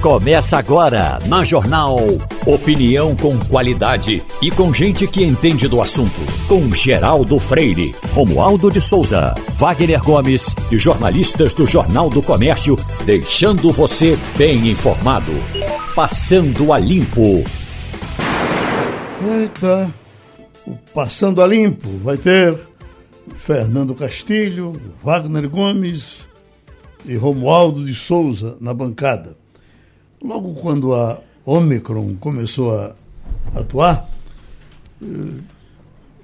Começa agora na Jornal. Opinião com qualidade e com gente que entende do assunto. Com Geraldo Freire, Romualdo de Souza, Wagner Gomes e jornalistas do Jornal do Comércio, deixando você bem informado. Passando a Limpo. Eita, o Passando a Limpo vai ter Fernando Castilho, Wagner Gomes e Romualdo de Souza na bancada. Logo quando a Omicron começou a atuar, eh,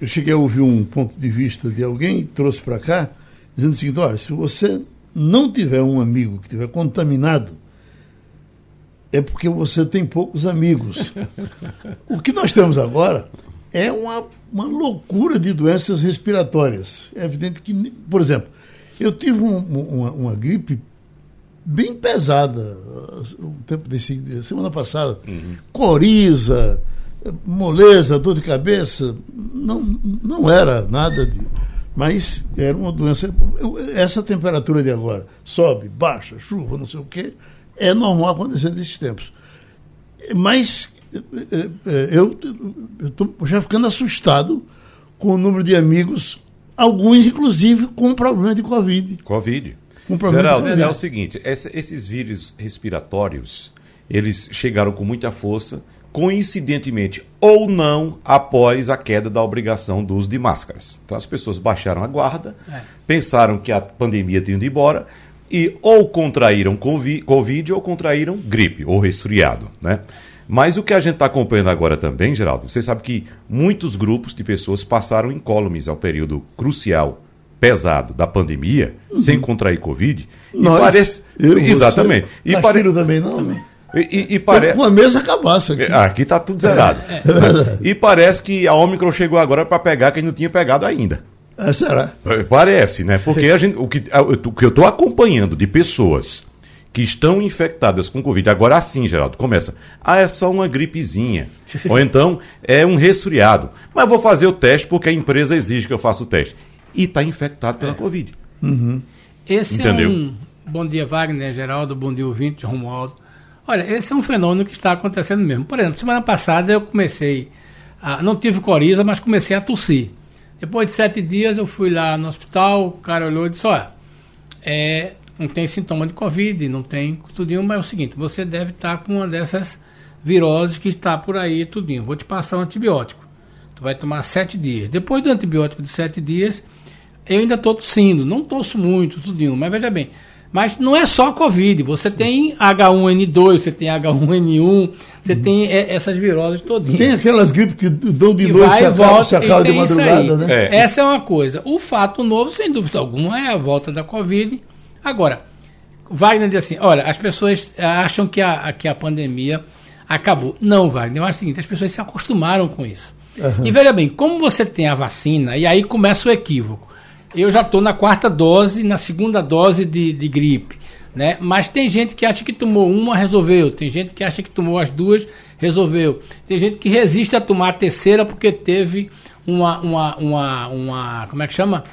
eu cheguei a ouvir um ponto de vista de alguém, trouxe para cá, dizendo o seguinte: olha, se você não tiver um amigo que estiver contaminado, é porque você tem poucos amigos. o que nós temos agora é uma, uma loucura de doenças respiratórias. É evidente que, por exemplo, eu tive um, uma, uma gripe bem pesada um tempo desse, semana passada. Uhum. Coriza, moleza, dor de cabeça. Não, não era nada de. Mas era uma doença. Essa temperatura de agora sobe, baixa, chuva, não sei o quê, é normal acontecer nesses tempos. Mas eu estou já ficando assustado com o número de amigos, alguns inclusive com problema de Covid. Covid. Geraldo, é o seguinte, esses vírus respiratórios, eles chegaram com muita força, coincidentemente ou não, após a queda da obrigação do uso de máscaras. Então as pessoas baixaram a guarda, é. pensaram que a pandemia tinha ido embora e ou contraíram Covid ou contraíram gripe ou resfriado, né? Mas o que a gente está acompanhando agora também, Geraldo, você sabe que muitos grupos de pessoas passaram incólumes ao período crucial pesado da pandemia, uhum. sem contrair Covid. Nós, e parece. Eu, Exatamente. Você, e pare... também não? Também. E, e, parece. Com a mesa acabasse aqui. Aqui está tudo zerado. É, é. E parece que a Omicron chegou agora para pegar quem não tinha pegado ainda. É, será? Parece, né? Porque a gente, o, que, o que eu estou acompanhando de pessoas que estão infectadas com Covid, agora sim, Geraldo, começa. Ah, é só uma gripezinha. Ou então é um resfriado. Mas vou fazer o teste porque a empresa exige que eu faça o teste e está infectado pela é. Covid. Uhum. Esse Entendeu? é um. Bom dia, Wagner, Geraldo, bom dia, ouvinte, Romualdo. Olha, esse é um fenômeno que está acontecendo mesmo. Por exemplo, semana passada eu comecei. A, não tive coriza, mas comecei a tossir. Depois de sete dias eu fui lá no hospital, o cara olhou e disse: Olha, é, não tem sintoma de Covid, não tem tudinho, mas é o seguinte: você deve estar com uma dessas viroses que está por aí, tudinho. Vou te passar um antibiótico. Tu vai tomar sete dias. Depois do antibiótico de sete dias, eu ainda estou tossindo, não tosso muito, tudinho, mas veja bem. Mas não é só Covid, você tem H1N2, você tem H1N1, você uhum. tem essas viroses todinhas. Tem aquelas gripes que dão de noite e volta, se acaba de madrugada, né? É. Essa é uma coisa. O fato novo, sem dúvida alguma, é a volta da Covid. Agora, Wagner diz assim, olha, as pessoas acham que a, que a pandemia acabou. Não, Wagner, eu acho o seguinte, as pessoas se acostumaram com isso. Uhum. E veja bem, como você tem a vacina, e aí começa o equívoco. Eu já estou na quarta dose, na segunda dose de, de gripe. Né? Mas tem gente que acha que tomou uma, resolveu. Tem gente que acha que tomou as duas, resolveu. Tem gente que resiste a tomar a terceira porque teve uma, uma, uma, uma como é que chama?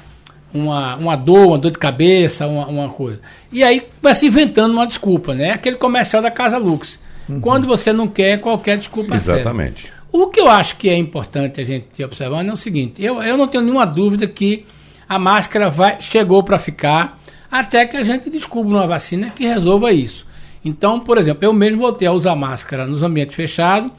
Uma, uma dor, uma dor de cabeça, uma, uma coisa. E aí vai se inventando uma desculpa, né? Aquele comercial da Casa Lux. Uhum. Quando você não quer, qualquer desculpa Exatamente. Serve. O que eu acho que é importante a gente observar é o seguinte: eu, eu não tenho nenhuma dúvida que a máscara vai, chegou para ficar até que a gente descubra uma vacina que resolva isso. Então, por exemplo, eu mesmo voltei a usar máscara nos ambientes fechados,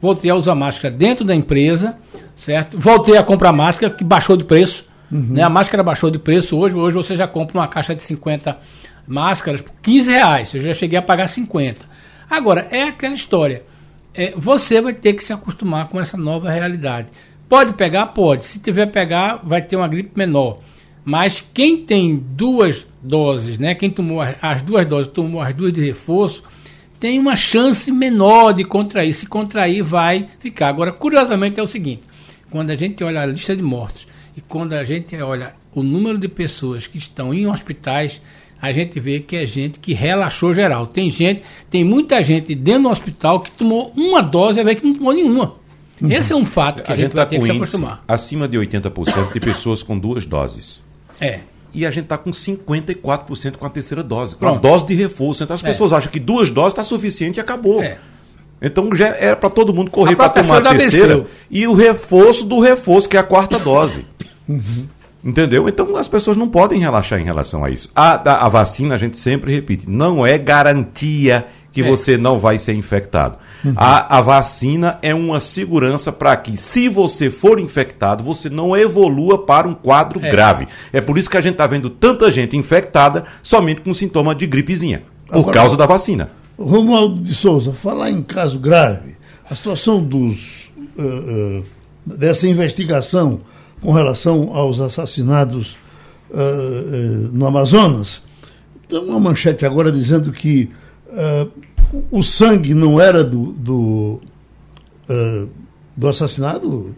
voltei a usar máscara dentro da empresa, certo? Voltei a comprar máscara, que baixou de preço. Uhum. Né? A máscara baixou de preço hoje. Hoje você já compra uma caixa de 50 máscaras por 15 reais. Eu já cheguei a pagar 50. Agora, é aquela história. É, você vai ter que se acostumar com essa nova realidade. Pode pegar? Pode. Se tiver pegar, vai ter uma gripe menor. Mas quem tem duas doses, né? Quem tomou as duas doses, tomou as duas de reforço, tem uma chance menor de contrair. Se contrair, vai ficar. Agora, curiosamente, é o seguinte: quando a gente olha a lista de mortes e quando a gente olha o número de pessoas que estão em hospitais, a gente vê que é gente que relaxou geral. Tem gente, tem muita gente dentro do hospital que tomou uma dose e vê que não tomou nenhuma. Esse é um fato que a, a gente, gente vai tá ter que se acostumar. Acima de 80% de pessoas com duas doses. É. e a gente está com 54% com a terceira dose, com a dose de reforço. Então as é. pessoas acham que duas doses está suficiente e acabou. É. Então já era para todo mundo correr para tomar a terceira e o reforço do reforço, que é a quarta dose. Uhum. Entendeu? Então as pessoas não podem relaxar em relação a isso. A, a, a vacina, a gente sempre repite, não é garantia que é. você não vai ser infectado. Uhum. A, a vacina é uma segurança para que, se você for infectado, você não evolua para um quadro é. grave. É por isso que a gente está vendo tanta gente infectada somente com sintoma de gripezinha, por Agora, causa da vacina. Romualdo de Souza, falar em caso grave, a situação dos, uh, uh, dessa investigação com relação aos assassinados uh, no Amazonas, tem uma manchete agora dizendo que o sangue não era do, do, do assassinado?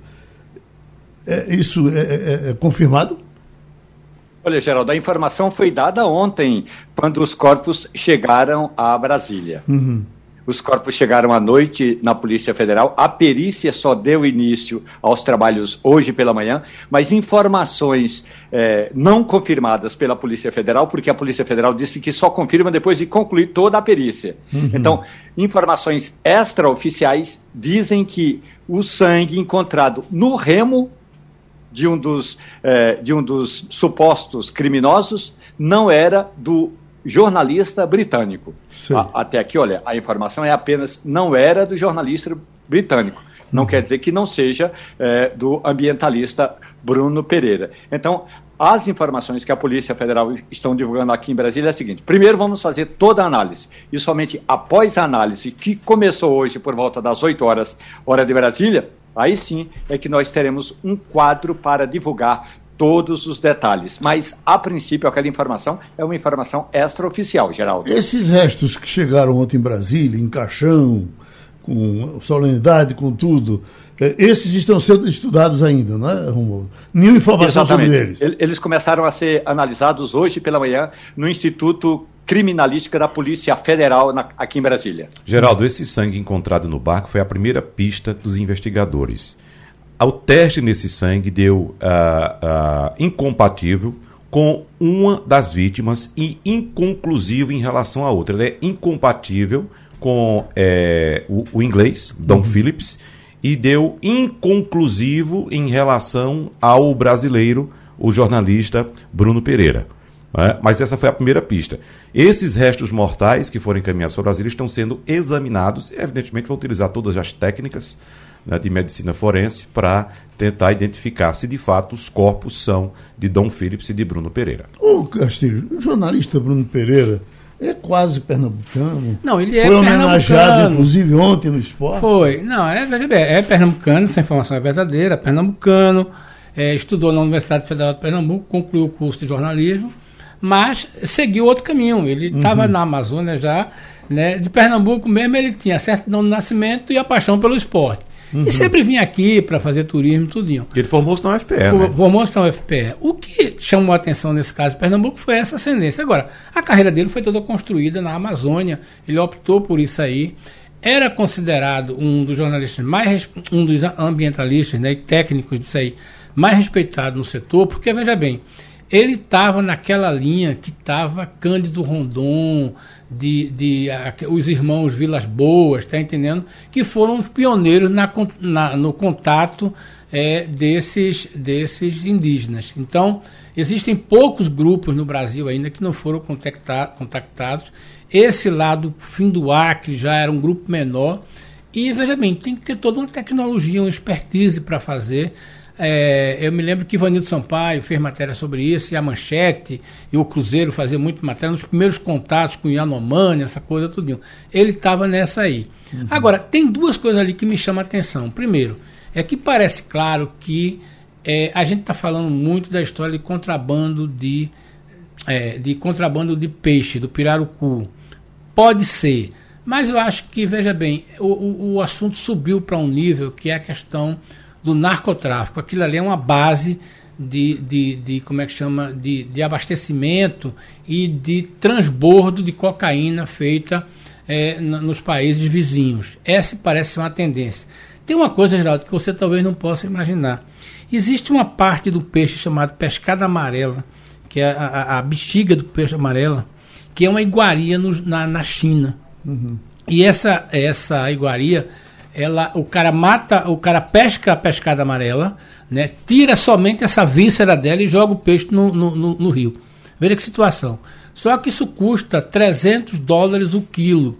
É, isso é, é, é confirmado? Olha, Geraldo, a informação foi dada ontem, quando os corpos chegaram a Brasília. Uhum. Os corpos chegaram à noite na Polícia Federal. A perícia só deu início aos trabalhos hoje pela manhã, mas informações é, não confirmadas pela Polícia Federal, porque a Polícia Federal disse que só confirma depois de concluir toda a perícia. Uhum. Então, informações extraoficiais dizem que o sangue encontrado no remo de um dos, eh, de um dos supostos criminosos não era do jornalista britânico. A, até aqui, olha, a informação é apenas não era do jornalista britânico. Não uhum. quer dizer que não seja eh, do ambientalista Bruno Pereira. Então, as informações que a Polícia Federal estão divulgando aqui em Brasília é a seguinte: primeiro vamos fazer toda a análise. E somente após a análise, que começou hoje por volta das 8 horas, hora de Brasília, Aí sim é que nós teremos um quadro para divulgar todos os detalhes. Mas, a princípio, aquela informação é uma informação extraoficial, Geraldo. Esses restos que chegaram ontem em Brasília, em caixão, com solenidade, com tudo, é, esses estão sendo estudados ainda, não é, Romulo? Nenhuma informação Exatamente. sobre eles. Eles começaram a ser analisados hoje pela manhã no Instituto criminalística da Polícia Federal na, aqui em Brasília. Geraldo, esse sangue encontrado no barco foi a primeira pista dos investigadores. O teste nesse sangue deu uh, uh, incompatível com uma das vítimas e inconclusivo em relação à outra. Ele é incompatível com é, o, o, inglês, Don uhum. Phillips, e deu inconclusivo em relação ao brasileiro, o jornalista Bruno Pereira. É? Mas essa foi a primeira pista. Esses restos mortais que foram encaminhados para o Brasil estão sendo examinados e, evidentemente, vão utilizar todas as técnicas né, de medicina forense para tentar identificar se de fato os corpos são de Dom Phillips e de Bruno Pereira. O Castilho, o jornalista Bruno Pereira é quase pernambucano. Não, ele é Foi homenageado, inclusive, ontem no esporte. Foi. Não, é, é pernambucano, essa informação é verdadeira, é pernambucano, é, estudou na Universidade Federal de Pernambuco, concluiu o curso de jornalismo mas seguiu outro caminho. Ele estava uhum. na Amazônia já, né? De Pernambuco mesmo, ele tinha certidão de nascimento e a paixão pelo esporte. Uhum. E sempre vinha aqui para fazer turismo, tudinho. Ele formou-se na UFPE, né? Formou-se na UFPE. O que chamou a atenção nesse caso de Pernambuco foi essa ascendência. Agora, a carreira dele foi toda construída na Amazônia. Ele optou por isso aí. Era considerado um dos jornalistas mais, um dos ambientalistas né, e técnicos disso aí, mais respeitado no setor, porque, veja bem, ele estava naquela linha que estava Cândido Rondon, de, de a, os irmãos Vilas Boas, tá entendendo? Que foram os pioneiros na, na, no contato é, desses, desses indígenas. Então, existem poucos grupos no Brasil ainda que não foram contactados. Esse lado fim do Acre já era um grupo menor. E veja bem, tem que ter toda uma tecnologia, uma expertise para fazer. É, eu me lembro que Ivanildo Sampaio fez matéria sobre isso, e a Manchete e o Cruzeiro faziam muito matéria, nos primeiros contatos com Yanomami, essa coisa tudinho. Ele estava nessa aí. Uhum. Agora, tem duas coisas ali que me chamam a atenção. Primeiro, é que parece claro que é, a gente está falando muito da história de contrabando de, é, de contrabando de peixe, do pirarucu. Pode ser. Mas eu acho que, veja bem, o, o, o assunto subiu para um nível que é a questão do narcotráfico. Aquilo ali é uma base de, de, de como é que chama, de, de abastecimento e de transbordo de cocaína feita é, nos países vizinhos. Essa parece ser uma tendência. Tem uma coisa, Geraldo, que você talvez não possa imaginar. Existe uma parte do peixe chamado pescada amarela que é a, a, a bexiga do peixe amarela, que é uma iguaria no, na, na China. Uhum. E essa, essa iguaria, ela, o cara mata, o cara pesca a pescada amarela, né, tira somente essa víscera dela e joga o peixe no, no, no, no rio. Veja que situação. Só que isso custa 300 dólares o quilo.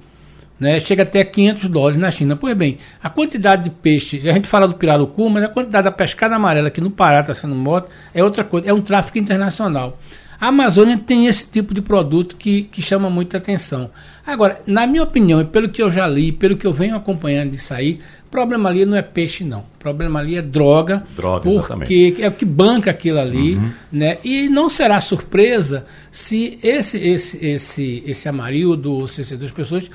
Né, chega até 500 dólares na China. Pois bem, a quantidade de peixe, a gente fala do pirarucu, mas a quantidade da pescada amarela aqui no Pará está sendo morta é outra coisa, é um tráfico internacional. A Amazônia tem esse tipo de produto que, que chama muita atenção. Agora, na minha opinião, e pelo que eu já li, pelo que eu venho acompanhando disso aí, o problema ali não é peixe, não. O problema ali é droga. Droga, porque exatamente. é o que banca aquilo ali. Uhum. Né? E não será surpresa se esse, esse, esse, esse Amarildo ou se essas duas pessoas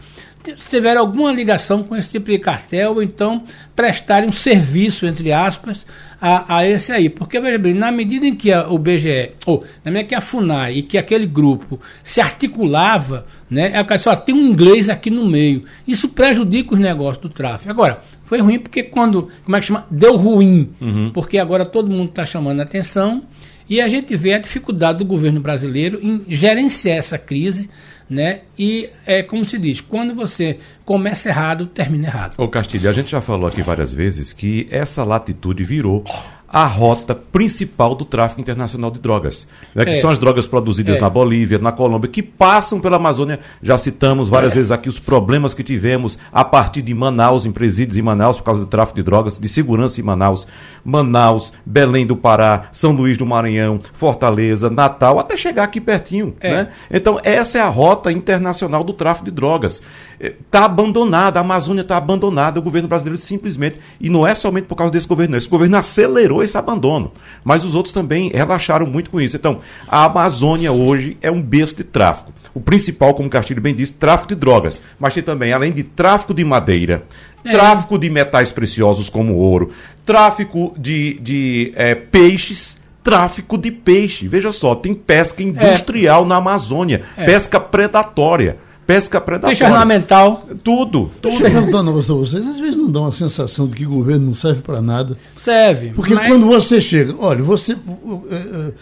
tiver alguma ligação com esse tipo de cartel, ou então prestarem um serviço, entre aspas, a, a esse aí. Porque, veja bem, na medida em que a, o BGE, ou na medida que a FUNAI e que aquele grupo se articulava, né, é só tem um inglês aqui no meio. Isso prejudica os negócios do tráfico. Agora, foi ruim porque quando, como é que chama? Deu ruim. Uhum. Porque agora todo mundo está chamando a atenção e a gente vê a dificuldade do governo brasileiro em gerenciar essa crise né? E é como se diz, quando você começa errado, termina errado. Ô Castilho, a gente já falou aqui várias vezes que essa latitude virou a rota principal do tráfico internacional de drogas. Né, que é. são as drogas produzidas é. na Bolívia, na Colômbia, que passam pela Amazônia. Já citamos várias é. vezes aqui os problemas que tivemos a partir de Manaus, em presídios em Manaus, por causa do tráfico de drogas, de segurança em Manaus. Manaus, Belém do Pará, São Luís do Maranhão, Fortaleza, Natal, até chegar aqui pertinho. É. Né? Então, essa é a rota internacional do tráfico de drogas. Está é, abandonada, a Amazônia está abandonada, o governo brasileiro simplesmente, e não é somente por causa desse governo, esse governo acelerou esse abandono. Mas os outros também relaxaram muito com isso. Então, a Amazônia hoje é um berço de tráfico. O principal, como o Castilho bem disse, tráfico de drogas. Mas tem também, além de tráfico de madeira, é. tráfico de metais preciosos como ouro, tráfico de, de é, peixes tráfico de peixe. Veja só, tem pesca industrial é. na Amazônia, é. pesca predatória pesca predatória. Peixe ornamental. Tudo, tudo. Perguntando a vocês, às vezes não dá uma sensação de que o governo não serve para nada. Serve. Porque mas... quando você chega, olha, você. É, é,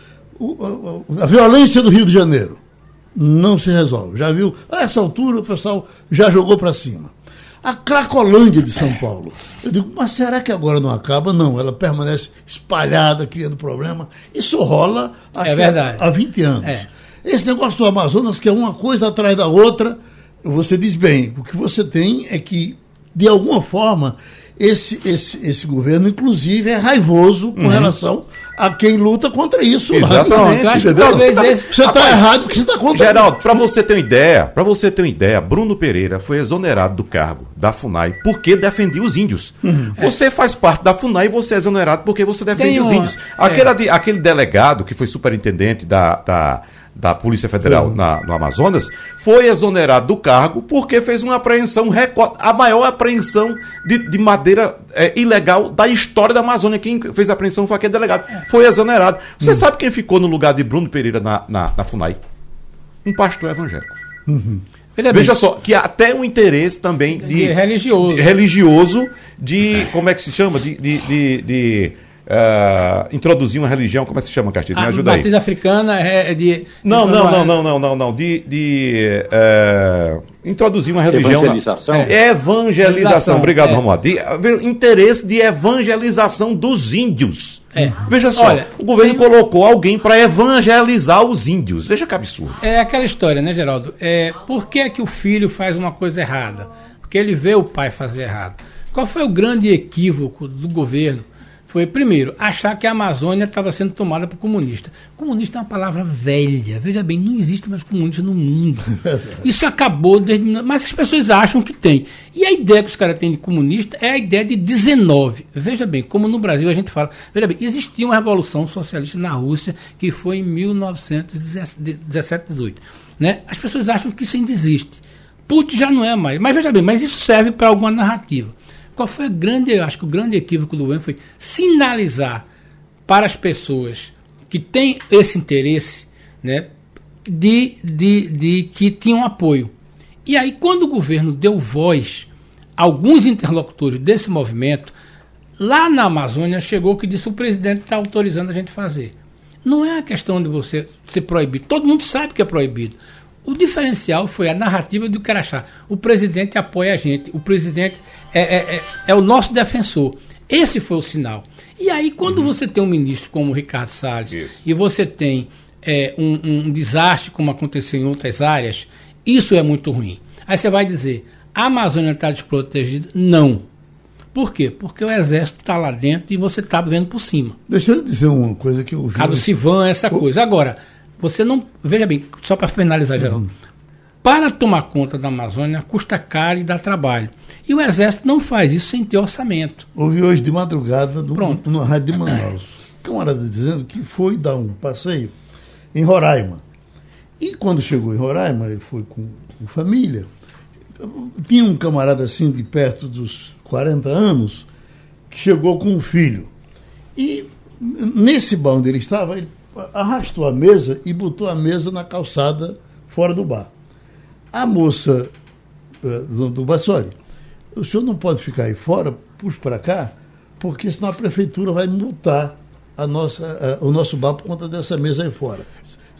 a violência do Rio de Janeiro não se resolve. Já viu? A essa altura o pessoal já jogou para cima. A Cracolândia de São Paulo. Eu digo, mas será que agora não acaba? Não, ela permanece espalhada, criando problema. Isso rola é verdade. há 20 anos. É. Esse negócio do Amazonas, que é uma coisa atrás da outra, você diz bem, o que você tem é que, de alguma forma, esse, esse, esse governo, inclusive, é raivoso com uhum. relação a quem luta contra isso. Exatamente. Lá, entendeu? Você está tá errado porque você está contra Geraldo, para você ter uma ideia, para você ter uma ideia, Bruno Pereira foi exonerado do cargo da FUNAI porque defendia os índios. Uhum. Você é. faz parte da FUNAI e você é exonerado porque você defende os índios. Aquele, é. aquele delegado que foi superintendente da, da da Polícia Federal uhum. na, no Amazonas, foi exonerado do cargo porque fez uma apreensão, a maior apreensão de, de madeira é, ilegal da história da Amazônia. Quem fez a apreensão foi aquele delegado. É. Foi exonerado. Você uhum. sabe quem ficou no lugar de Bruno Pereira na, na, na FUNAI? Um pastor evangélico. Uhum. Veja só, que até um interesse também de, de religioso. De, religioso de. Como é que se chama? de, de Uh, introduzir uma religião, como é que se chama, Castilho? Me ajuda a aí. africana é de. Não, não, não, não, não, não, não. De, de uh, introduzir uma religião. Evangelização? Na... É. Evangelização. Obrigado, é. Romualdo. De, interesse de evangelização dos índios. É. Veja só, Olha, o governo tem... colocou alguém para evangelizar os índios. Veja que absurdo. É aquela história, né, Geraldo? É, por que, é que o filho faz uma coisa errada? Porque ele vê o pai fazer errado. Qual foi o grande equívoco do governo? Foi, primeiro, achar que a Amazônia estava sendo tomada por comunista. Comunista é uma palavra velha. Veja bem, não existe mais comunista no mundo. Isso acabou, desde, mas as pessoas acham que tem. E a ideia que os caras têm de comunista é a ideia de 19. Veja bem, como no Brasil a gente fala. Veja bem, existia uma revolução socialista na Rússia que foi em 1917, 18. Né? As pessoas acham que isso ainda existe. Putin já não é mais. Mas veja bem, mas isso serve para alguma narrativa. Qual foi o grande, acho que o grande equívoco do governo foi sinalizar para as pessoas que têm esse interesse, né, de, de, de que tinham apoio. E aí, quando o governo deu voz a alguns interlocutores desse movimento, lá na Amazônia chegou que disse o presidente está autorizando a gente fazer. Não é a questão de você ser proibido. Todo mundo sabe que é proibido. O diferencial foi a narrativa do Carachá. O presidente apoia a gente, o presidente é, é, é, é o nosso defensor. Esse foi o sinal. E aí, quando uhum. você tem um ministro como o Ricardo Salles isso. e você tem é, um, um, desastre como aconteceu em outras áreas, isso é muito ruim. Aí você vai dizer, a Amazônia está desprotegida? Não. Por quê? Porque o exército está lá dentro e você está vendo por cima. Deixa eu dizer uma coisa que eu vi. Cado Sivan, essa o... coisa. Agora, você não. Veja bem, só para finalizar, Geraldo. Uhum. Para tomar conta da Amazônia custa caro e dá trabalho. E o Exército não faz isso sem ter orçamento. Ouvi hoje de madrugada do, Pronto. no rádio de Manaus. Camarada dizendo que foi dar um passeio em Roraima. E quando chegou em Roraima, ele foi com, com família. Tinha um camarada assim de perto dos 40 anos que chegou com um filho. E nesse bar onde ele estava, ele arrastou a mesa e botou a mesa na calçada fora do bar. A moça uh, do, do Bassoli, o senhor não pode ficar aí fora, puxa para cá, porque senão a prefeitura vai multar a nossa, o nosso bar por conta dessa mesa aí fora.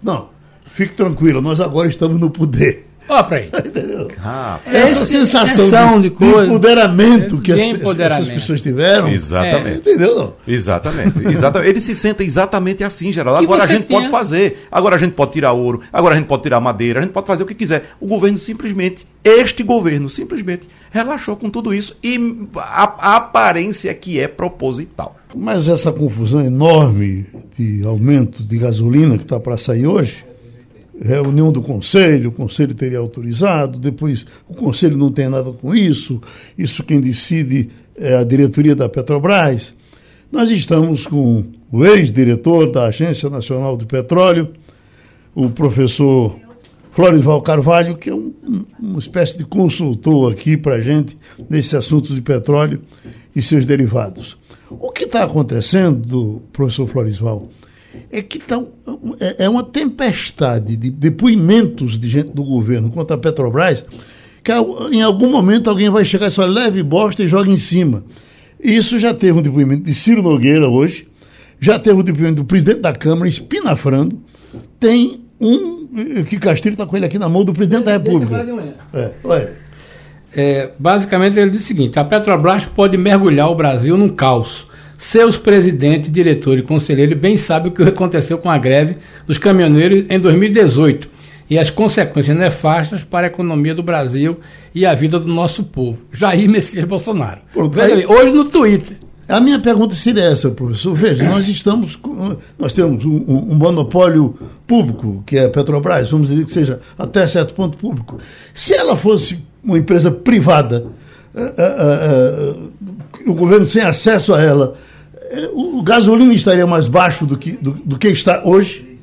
Não, fique tranquilo, nós agora estamos no poder. Olha para aí. Entendeu? Ah, Essa sensação de, de, coisa, empoderamento que as, empoderamento. essas pessoas tiveram. Exatamente. É, entendeu? Exatamente. exatamente. Eles se sentem exatamente assim, Geraldo. Agora a gente pode fazer. Agora a gente pode tirar ouro. Agora a gente pode tirar madeira. A gente pode fazer o que quiser. O governo simplesmente, este governo simplesmente relaxou com tudo isso e a, a aparência é que é proposital. Mas essa confusão enorme de aumento de gasolina que está para sair hoje reunião do conselho, o conselho teria autorizado, depois o conselho não tem nada com isso, isso quem decide é a diretoria da Petrobras. Nós estamos com o ex-diretor da Agência Nacional do Petróleo, o professor Florival Carvalho, que é um, uma espécie de consultor aqui para a gente nesse assunto de petróleo e seus derivados. O que está acontecendo, professor Florisval, é que tá, é, é uma tempestade de depoimentos de gente do governo contra a Petrobras, que em algum momento alguém vai chegar e só leve bosta e joga em cima. Isso já teve um depoimento de Ciro Nogueira hoje, já teve um depoimento do presidente da Câmara, espinafrando, tem um que Castilho está com ele aqui na mão do presidente da República. É, olha. É, basicamente ele diz o seguinte: a Petrobras pode mergulhar o Brasil num caos seus presidentes, diretores e conselheiros bem sabem o que aconteceu com a greve dos caminhoneiros em 2018 e as consequências nefastas para a economia do Brasil e a vida do nosso povo. Jair Messias Bolsonaro. Veja, hoje no Twitter. A minha pergunta seria essa, professor. Veja, nós estamos, nós temos um, um, monopólio público, que é a Petrobras, vamos dizer que seja até certo ponto público. Se ela fosse uma empresa privada, uh, uh, uh, o governo sem acesso a ela, o gasolina estaria mais baixo do que, do, do que está hoje?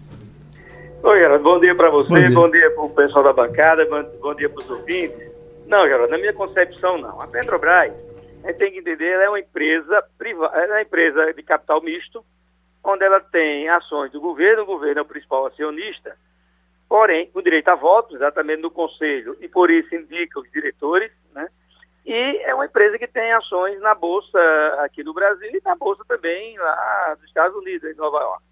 Oi, Geraldo, bom dia para você, bom dia, para o pessoal da bancada, bom, bom dia para os ouvintes. Não, Geraldo, na minha concepção, não. A Petrobras, a gente tem que entender, ela é uma empresa privada, é uma empresa de capital misto, onde ela tem ações do governo, o governo é o principal acionista, porém, com direito a voto, exatamente no conselho, e por isso indica os diretores? E é uma empresa que tem ações na Bolsa aqui no Brasil e na Bolsa também lá nos Estados Unidos, em Nova York.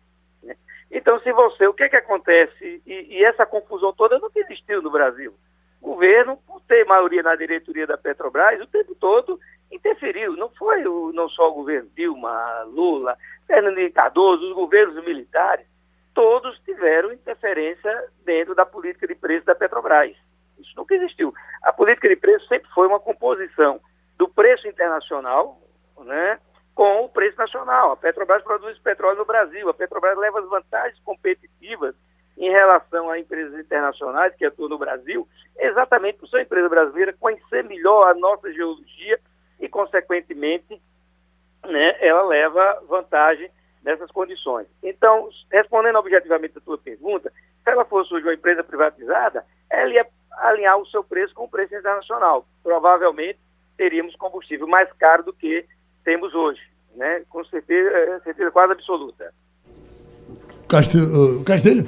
Né? Então, se você, o que é que acontece? E, e, essa confusão toda nunca existiu no Brasil. O governo, por ter maioria na diretoria da Petrobras, o tempo todo interferiu. Não foi o, não só o governo Dilma, Lula, Fernando Cardoso, os governos militares, todos tiveram interferência dentro da política de preço da Petrobras. Isso nunca existiu. A política de preço sempre foi uma composição do preço internacional né, com o preço nacional. A Petrobras produz petróleo no Brasil. A Petrobras leva as vantagens competitivas em relação a empresas internacionais que atuam no Brasil, exatamente por ser uma empresa brasileira conhecer melhor a nossa geologia e, consequentemente, né, ela leva vantagem nessas condições. Então, respondendo objetivamente a tua pergunta, se ela fosse hoje uma empresa privatizada, ela ia alinhar o seu preço com o preço internacional. Provavelmente teríamos combustível mais caro do que temos hoje, né? com certeza, é, certeza quase absoluta. Castelho?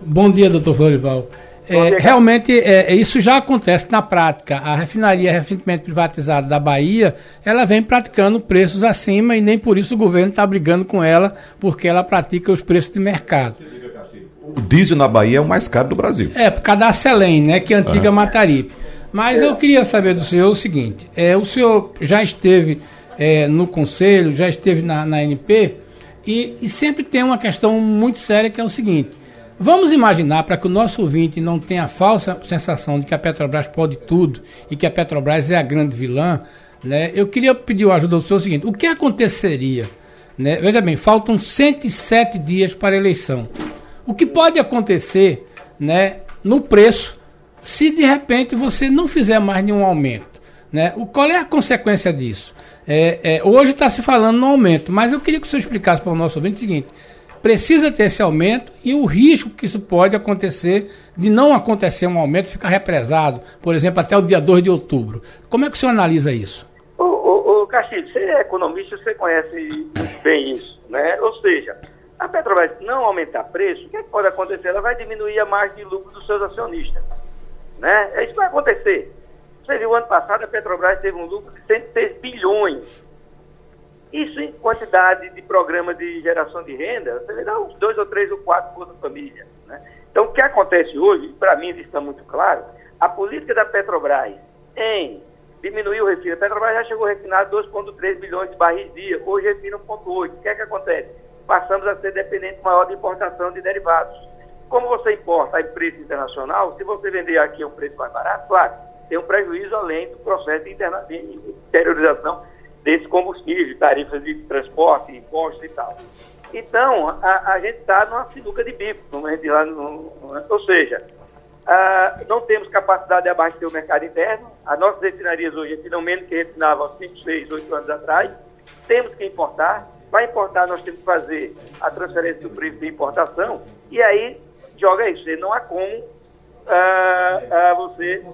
Bom dia, doutor Florival. É, realmente, é, isso já acontece na prática. A refinaria recentemente privatizada da Bahia, ela vem praticando preços acima e nem por isso o governo está brigando com ela, porque ela pratica os preços de mercado. O diesel na Bahia é o mais caro do Brasil. É, por causa da Selem, né, que é a antiga ah. Mataripe. Mas eu queria saber do senhor o seguinte: é, o senhor já esteve é, no conselho, já esteve na, na NP, e, e sempre tem uma questão muito séria que é o seguinte Vamos imaginar, para que o nosso ouvinte não tenha a falsa sensação de que a Petrobras pode tudo e que a Petrobras é a grande vilã, né? eu queria pedir a ajuda do senhor o seguinte: o que aconteceria? Né? Veja bem, faltam 107 dias para a eleição. O que pode acontecer né, no preço se de repente você não fizer mais nenhum aumento? Né? O, qual é a consequência disso? É, é, hoje está se falando no aumento, mas eu queria que o senhor explicasse para o nosso ouvinte o seguinte: precisa ter esse aumento e o risco que isso pode acontecer de não acontecer um aumento, ficar represado, por exemplo, até o dia 2 de outubro. Como é que o senhor analisa isso? Ô, ô, ô Castilho, você é economista, você conhece bem isso, né? Ou seja, a Petrobras não aumentar preço, o que, é que pode acontecer? Ela vai diminuir a margem de lucro dos seus acionistas, né? É isso vai acontecer. Você viu, ano passado a Petrobras teve um lucro de 106 bilhões isso em quantidade de programa de geração de renda, você dá uns dois ou três ou quatro por família. Né? Então, o que acontece hoje, para mim isso está muito claro, a política da Petrobras em diminuir o refino. A Petrobras já chegou a refinar 2,3 bilhões de barris dia, hoje refina 1,8. O que é que acontece? Passamos a ser dependente maior de importação de derivados. Como você importa em preço internacional, se você vender aqui a um preço mais barato, claro, tem um prejuízo além do processo de, interna... de interiorização desse combustível, tarifas de transporte, impostos e tal. Então, a, a gente está numa sinuca de bico, como a gente lá no, ou seja, a, não temos capacidade de abastecer o mercado interno, as nossas refinarias hoje refinam menos que refinavam 5, 6, 8 anos atrás, temos que importar, para importar nós temos que fazer a transferência do preço de importação, e aí joga isso, não há como você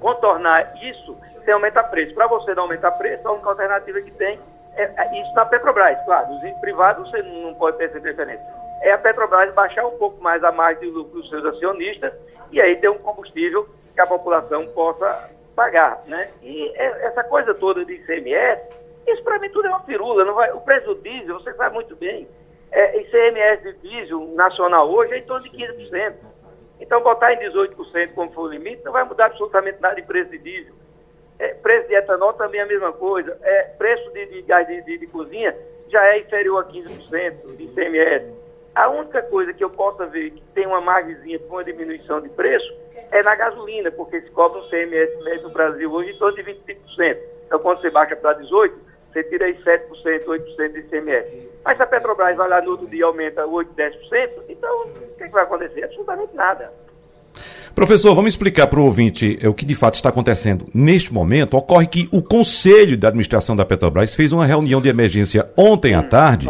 contornar isso sem aumentar preço. Para você não aumentar preço, a única alternativa que tem é, é isso na Petrobras. Claro, nos privados você não pode ter essa interferência. É a Petrobras baixar um pouco mais a margem de lucro dos seus acionistas e aí ter um combustível que a população possa pagar. Né? E é, essa coisa toda de ICMS, isso para mim tudo é uma firula. Não vai, o preço do diesel, você sabe muito bem, é, ICMS de diesel nacional hoje é em torno de 15%. Então, botar em 18% como foi o limite não vai mudar absolutamente nada em preço de diesel. É, preço de etanol também é a mesma coisa. É, preço de, de gás de, de, de, cozinha já é inferior a 15% de ICMS. A única coisa que eu possa ver que tem uma margemzinha para uma diminuição de preço é na gasolina, porque se cobra um CMS médio no Brasil hoje em torno de 25%. Então, quando você baixa para 18%, você tira aí 7%, 8% de ICMS. Mas se a Petrobras vai lá no outro dia e aumenta 8%, 10%, então o que, é que vai acontecer? Absolutamente nada. Professor, vamos explicar para o ouvinte eh, o que de fato está acontecendo. Neste momento, ocorre que o Conselho de Administração da Petrobras fez uma reunião de emergência ontem à tarde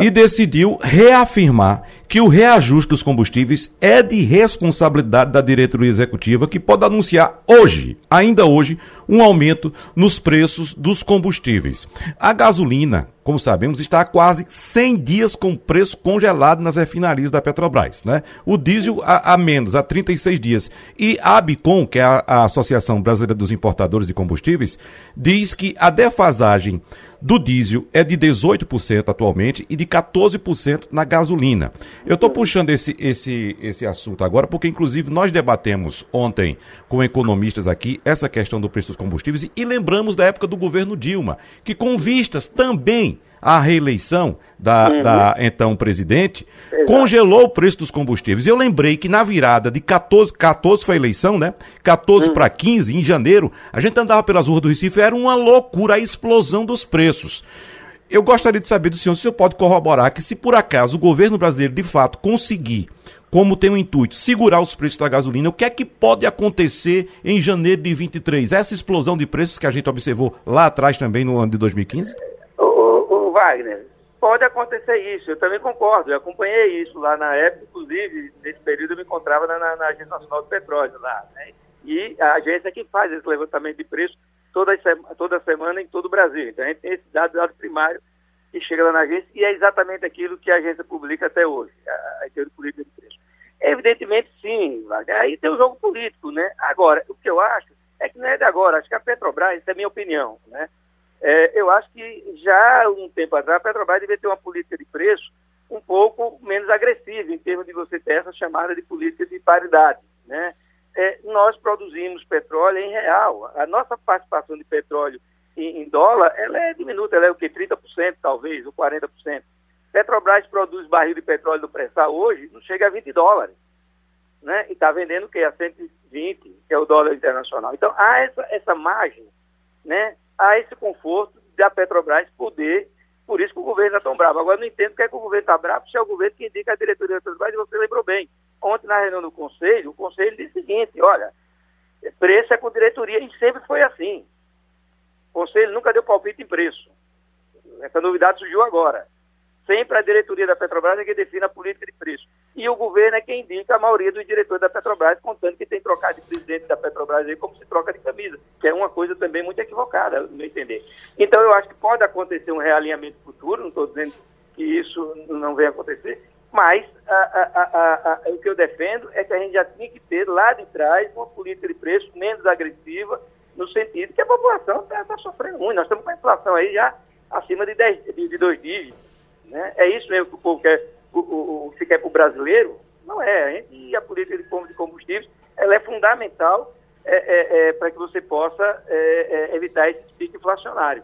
e decidiu reafirmar que o reajuste dos combustíveis é de responsabilidade da diretoria executiva, que pode anunciar hoje, ainda hoje, um aumento nos preços dos combustíveis. A gasolina, como sabemos, está há quase 100 dias com preço congelado nas refinarias da Petrobras. Né? O diesel há menos, há 36 dias. E a ABICOM, que é a, a Associação Brasileira dos Importadores de Combustíveis, diz que a defasagem do diesel é de 18% atualmente e de 14% na gasolina. Eu estou puxando esse, esse, esse assunto agora porque, inclusive, nós debatemos ontem com economistas aqui essa questão do preço dos combustíveis e lembramos da época do governo Dilma, que com vistas também à reeleição da, uhum. da então presidente, Exato. congelou o preço dos combustíveis. Eu lembrei que na virada de 14, 14 foi a eleição, né? 14 uhum. para 15, em janeiro, a gente andava pelas ruas do Recife, era uma loucura a explosão dos preços. Eu gostaria de saber do senhor se o senhor pode corroborar que, se por acaso o governo brasileiro de fato conseguir, como tem o intuito, segurar os preços da gasolina, o que é que pode acontecer em janeiro de 23? Essa explosão de preços que a gente observou lá atrás também no ano de 2015? Wagner, pode acontecer isso, eu também concordo, eu acompanhei isso lá na época, inclusive, nesse período eu me encontrava na, na, na Agência Nacional do Petróleo lá, né? E a agência que faz esse levantamento de preço toda, toda semana em todo o Brasil. Então a gente tem esse dado, dado primário que chega lá na agência e é exatamente aquilo que a agência publica até hoje, a, teoria política de preço. Evidentemente, sim. Aí tem o jogo político, né? Agora, o que eu acho é que não é de agora. Acho que a Petrobras, essa é a minha opinião, né? É, eu acho que já um tempo atrás a Petrobras devia ter uma política de preço um pouco menos agressiva em termos de você ter essa chamada de política de paridade, né? É, nós produzimos petróleo em real. A nossa participação de petróleo em, em dólar, ela é diminuta, ela é o que? 30% talvez, ou 40%. Petrobras produz barril de petróleo do pré-sal hoje, não chega a 20 dólares. Né? E está vendendo o quê? A 120, que é o dólar internacional. Então, há essa, essa margem, né? Há esse conforto da Petrobras poder, por isso que o governo está tão bravo. Agora, não entendo que é que o governo está bravo, se é o governo que indica a diretoria da Petrobras, e você lembrou bem. Ontem, na reunião do Conselho, o Conselho disse o seguinte, olha, preço é com diretoria, e sempre foi assim. O Conselho nunca deu palpite em preço. Essa novidade surgiu agora. Sempre a diretoria da Petrobras é que define a política de preço. E o governo é quem indica a maioria dos diretores da Petrobras, contando que tem trocado de presidente da Petrobras aí como se troca de camisa, que é uma coisa também muito equivocada, no meu entender. Então eu acho que pode acontecer um realinhamento futuro, não estou dizendo que isso não venha acontecer, mas a, a, a, o que eu defendo é que a gente já tinha que ter lá de trás uma política de preço menos agressiva, no sentido que a população está tá sofrendo muito. Nós estamos com a inflação aí já acima de, 10, de, de dois dígitos. Né? É isso mesmo que o povo quer, o, o, o que quer para o brasileiro? Não é. E a política de compra de combustíveis ela é fundamental é, é, é, para que você possa é, é, evitar esse pico inflacionário.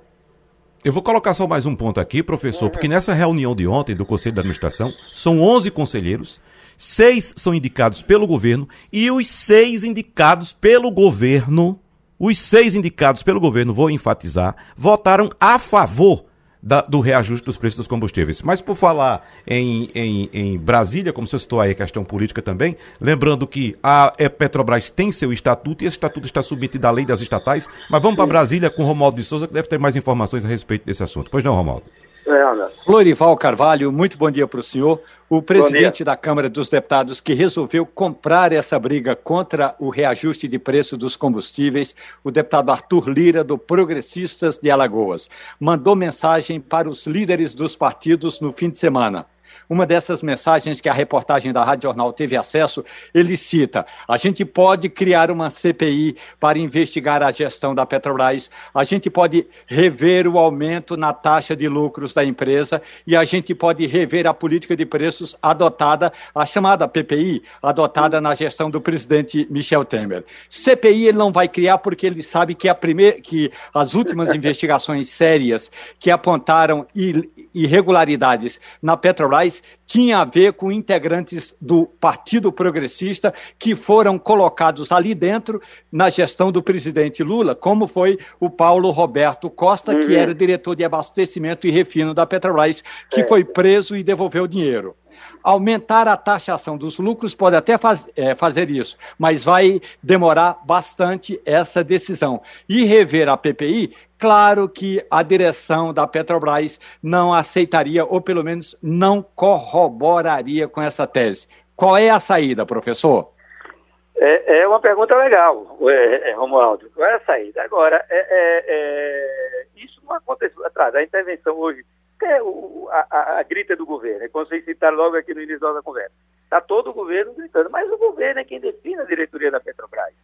Eu vou colocar só mais um ponto aqui, professor, porque nessa reunião de ontem do Conselho de Administração, são 11 conselheiros, seis são indicados pelo governo e os seis indicados pelo governo, os seis indicados pelo governo, vou enfatizar, votaram a favor da, do reajuste dos preços dos combustíveis. Mas por falar em, em, em Brasília, como você citou aí a questão política também, lembrando que a Petrobras tem seu estatuto e esse estatuto está submetido à lei das estatais. Mas vamos para Brasília com Romualdo de Souza, que deve ter mais informações a respeito desse assunto. Pois não, Romualdo? É, Florival Carvalho, muito bom dia para o senhor. O presidente da Câmara dos Deputados que resolveu comprar essa briga contra o reajuste de preço dos combustíveis, o deputado Arthur Lira, do Progressistas de Alagoas, mandou mensagem para os líderes dos partidos no fim de semana. Uma dessas mensagens que a reportagem da Rádio Jornal teve acesso, ele cita: a gente pode criar uma CPI para investigar a gestão da Petrobras, a gente pode rever o aumento na taxa de lucros da empresa e a gente pode rever a política de preços adotada, a chamada PPI, adotada na gestão do presidente Michel Temer. CPI ele não vai criar porque ele sabe que, a primeira, que as últimas investigações sérias que apontaram irregularidades na Petrobras tinha a ver com integrantes do Partido Progressista que foram colocados ali dentro na gestão do presidente Lula, como foi o Paulo Roberto Costa, uhum. que era diretor de abastecimento e refino da Petrobras, que é. foi preso e devolveu o dinheiro. Aumentar a taxação dos lucros pode até faz, é, fazer isso, mas vai demorar bastante essa decisão. E rever a PPI, claro que a direção da Petrobras não aceitaria, ou pelo menos não corroboraria com essa tese. Qual é a saída, professor? É, é uma pergunta legal, é, é, Romualdo. Qual é a saída? Agora, é, é, é isso não aconteceu atrás. A intervenção hoje o, a, a, grita do governo, como vocês citaram logo aqui no início da conversa. Está todo o governo gritando, mas o governo é quem define a diretoria da Petrobras.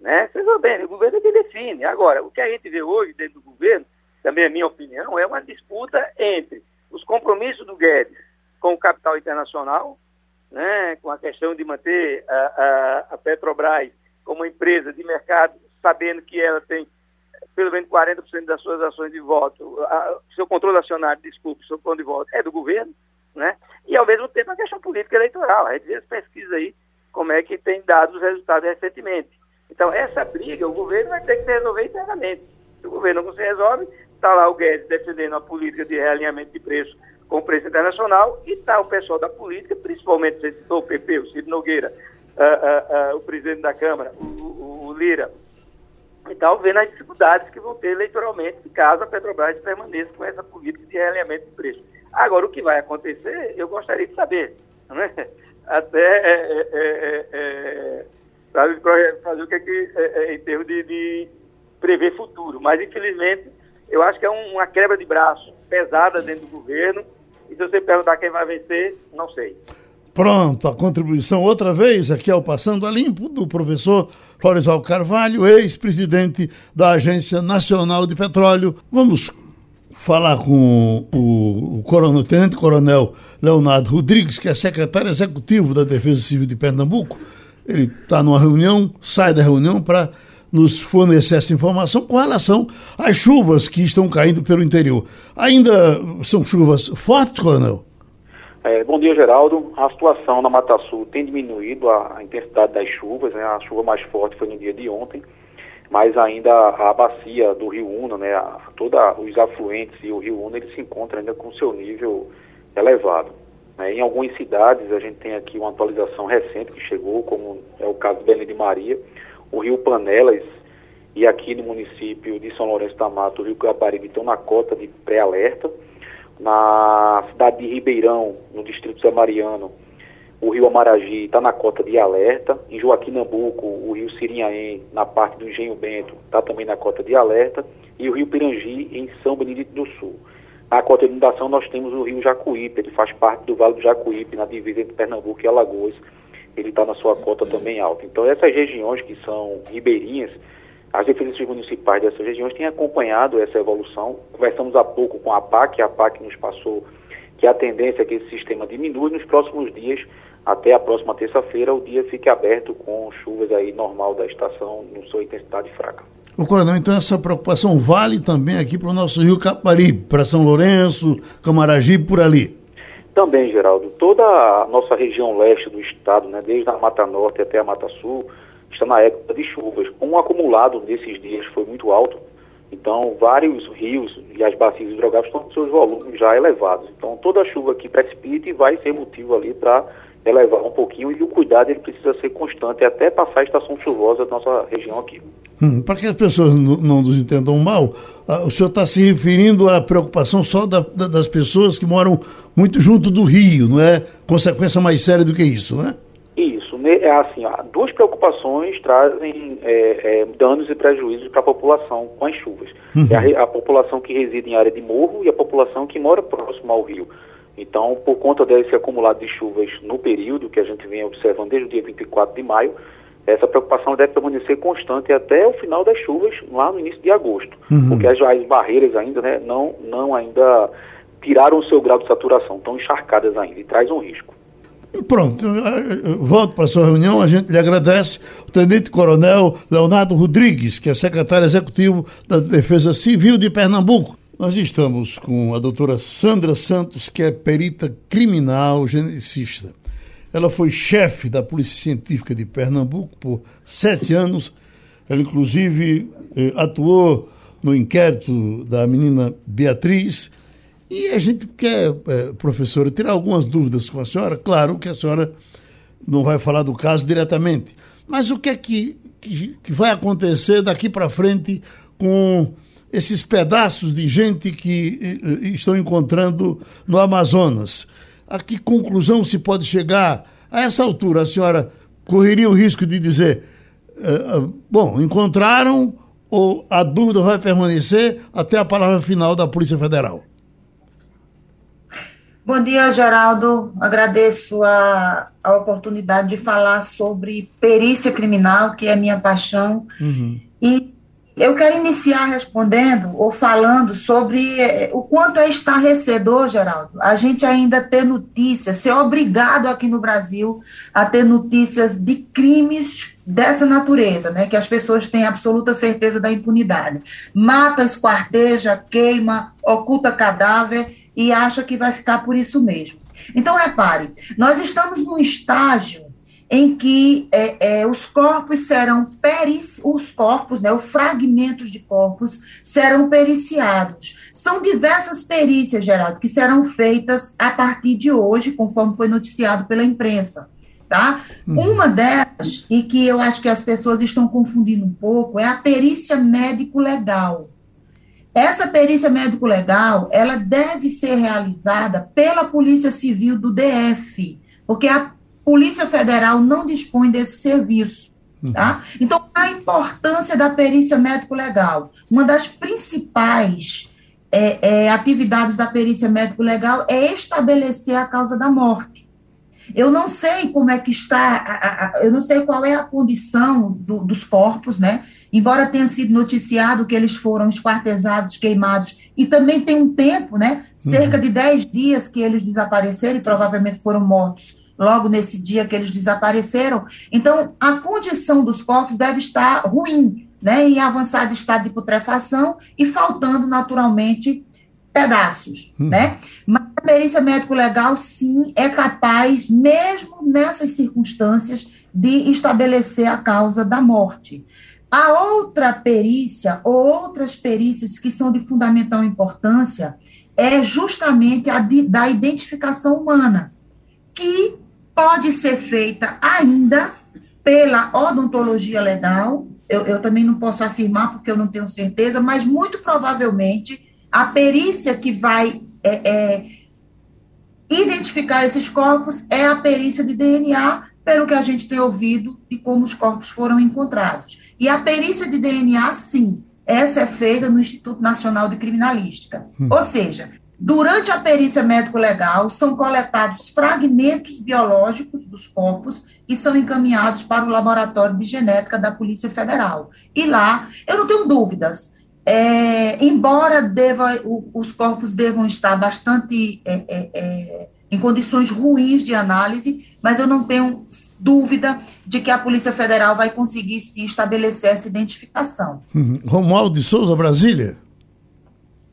Né? Vocês vão bem, o governo é quem define. Agora, o que a gente vê hoje dentro do governo, também é minha opinião, é uma disputa entre os compromissos do Guedes com o capital internacional, né, com a questão de manter a, a, a Petrobras como empresa de mercado, sabendo que ela tem pelo menos 40% das suas ações de voto, a, seu controle acionário, desculpe, seu plano de voto é do governo, né? E ao mesmo tempo a questão política eleitoral. A gente vê as pesquisas aí, como é que tem dado os resultados recentemente. Então, essa briga o governo vai ter que resolver internamente. Se o governo não se resolve, está lá o Guedes defendendo a política de realinhamento de preço com o preço internacional e está o pessoal da política, principalmente, você citou o PP, o Ciro Nogueira, uh, uh, uh, o presidente da Câmara, o, o, o Lira, e tal, vendo as dificuldades que vão ter eleitoralmente caso a Petrobras permaneça com essa política de realinhamento de preço. Agora, o que vai acontecer, eu gostaria de saber. Né? Até é, é, é, é sabe, fazer o que é que, é, é, em termos de, de, prever futuro. Mas, infelizmente, eu acho que é um, uma quebra de braço pesada dentro do governo. E se você perguntar quem vai vencer, não sei. Pronto, a contribuição outra vez aqui ao Passando a Limpo do professor Floresval Carvalho, ex-presidente da Agência Nacional de Petróleo. Vamos falar com o coronel, tenente coronel Leonardo Rodrigues, que é secretário executivo da Defesa Civil de Pernambuco. Ele está numa reunião, sai da reunião para nos fornecer essa informação com relação às chuvas que estão caindo pelo interior. Ainda são chuvas fortes, coronel? É, bom dia, Geraldo. A situação na Mata Sul tem diminuído a, a intensidade das chuvas, né? A chuva mais forte foi no dia de ontem, mas ainda a bacia do Rio Uno, né? Todos os afluentes e o Rio Uno, ele se encontra ainda com seu nível elevado. Né? Em algumas cidades, a gente tem aqui uma atualização recente que chegou, como é o caso de Belém de Maria, o Rio Panelas e aqui no município de São Lourenço da Mata, o Rio Caparibe estão na cota de pré-alerta na cidade de Ribeirão, no distrito Zé Mariano, o rio Amaragi está na cota de alerta. Em Joaquim Nambuco, o rio Sirinhaém, na parte do Engenho Bento, está também na cota de alerta. E o rio Pirangi, em São Benedito do Sul. Na cota de inundação, nós temos o rio Jacuípe, ele faz parte do Vale do Jacuípe, na divisa entre Pernambuco e Alagoas. Ele está na sua cota também alta. Então, essas regiões que são ribeirinhas, as defesas municipais dessas regiões têm acompanhado essa evolução. Conversamos há pouco com a PAC, a PAC nos passou que a tendência é que esse sistema diminua nos próximos dias, até a próxima terça-feira, o dia fique aberto com chuvas aí normal da estação, no sua intensidade fraca. O coronel, então essa preocupação vale também aqui para o nosso Rio Caparibe, para São Lourenço, Camaragibe, por ali? Também, Geraldo. Toda a nossa região leste do estado, né, desde a Mata Norte até a Mata Sul, está na época de chuvas. O acumulado nesses dias foi muito alto, então vários rios e as bacias hidrográficas estão com seus volumes já elevados. Então toda chuva que precipita vai ser motivo ali para elevar um pouquinho e o cuidado ele precisa ser constante até passar a estação chuvosa da nossa região aqui. Hum, para que as pessoas não nos entendam mal, o senhor está se referindo à preocupação só da, da, das pessoas que moram muito junto do rio, não é consequência mais séria do que isso, né? é assim, ó, duas preocupações trazem é, é, danos e prejuízos para a população com as chuvas. Uhum. É a, a, população que reside em área de morro e a população que mora próximo ao rio. Então, por conta desse acumulado de chuvas no período que a gente vem observando desde o dia 24 de maio, essa preocupação deve permanecer constante até o final das chuvas, lá no início de agosto. Uhum. Porque as, as barreiras ainda né, não, não ainda tiraram o seu grau de saturação, estão encharcadas ainda e traz um risco. Pronto, volto para a sua reunião, a gente lhe agradece o Tenente Coronel Leonardo Rodrigues, que é secretário executivo da Defesa Civil de Pernambuco. Nós estamos com a doutora Sandra Santos, que é perita criminal geneticista. Ela foi chefe da Polícia Científica de Pernambuco por sete anos. Ela, inclusive, eh, atuou no inquérito da menina Beatriz e a gente quer, é, professora, tirar algumas dúvidas com a senhora. Claro que a senhora não vai falar do caso diretamente, mas o que é que, que, que vai acontecer daqui para frente com esses pedaços de gente que uh, estão encontrando no Amazonas? A que conclusão se pode chegar? A essa altura, a senhora correria o risco de dizer: uh, bom, encontraram ou a dúvida vai permanecer até a palavra final da Polícia Federal? Bom dia, Geraldo. Agradeço a, a oportunidade de falar sobre perícia criminal, que é minha paixão. Uhum. E eu quero iniciar respondendo ou falando sobre eh, o quanto é estarrecedor, Geraldo, a gente ainda ter notícias, ser obrigado aqui no Brasil a ter notícias de crimes dessa natureza, né, que as pessoas têm absoluta certeza da impunidade. Mata, esquarteja, queima, oculta cadáver e acha que vai ficar por isso mesmo. Então, repare, nós estamos num estágio em que é, é, os corpos serão perici os corpos, né, os fragmentos de corpos serão periciados. São diversas perícias, Geraldo, que serão feitas a partir de hoje, conforme foi noticiado pela imprensa. Tá? Uhum. Uma delas, e que eu acho que as pessoas estão confundindo um pouco, é a perícia médico-legal. Essa perícia médico-legal, ela deve ser realizada pela Polícia Civil do DF, porque a Polícia Federal não dispõe desse serviço. Tá? Uhum. Então, a importância da perícia médico-legal. Uma das principais é, é, atividades da perícia médico-legal é estabelecer a causa da morte. Eu não sei como é que está, a, a, eu não sei qual é a condição do, dos corpos, né? Embora tenha sido noticiado que eles foram esquartezados, queimados, e também tem um tempo, né? Cerca uhum. de 10 dias que eles desapareceram e provavelmente foram mortos logo nesse dia que eles desapareceram. Então, a condição dos corpos deve estar ruim, né? Em avançado estado de putrefação e faltando naturalmente pedaços, hum. né? Mas a perícia médico-legal, sim, é capaz, mesmo nessas circunstâncias, de estabelecer a causa da morte. A outra perícia, ou outras perícias que são de fundamental importância, é justamente a de, da identificação humana, que pode ser feita ainda pela odontologia legal. Eu, eu também não posso afirmar porque eu não tenho certeza, mas muito provavelmente a perícia que vai é, é, identificar esses corpos é a perícia de DNA, pelo que a gente tem ouvido de como os corpos foram encontrados. E a perícia de DNA, sim, essa é feita no Instituto Nacional de Criminalística. Hum. Ou seja, durante a perícia médico-legal, são coletados fragmentos biológicos dos corpos e são encaminhados para o laboratório de genética da Polícia Federal. E lá, eu não tenho dúvidas, é, embora deva, o, os corpos devam estar bastante é, é, é, em condições ruins de análise, mas eu não tenho dúvida de que a Polícia Federal vai conseguir sim estabelecer essa identificação. Uhum. Romualdo de Souza, Brasília.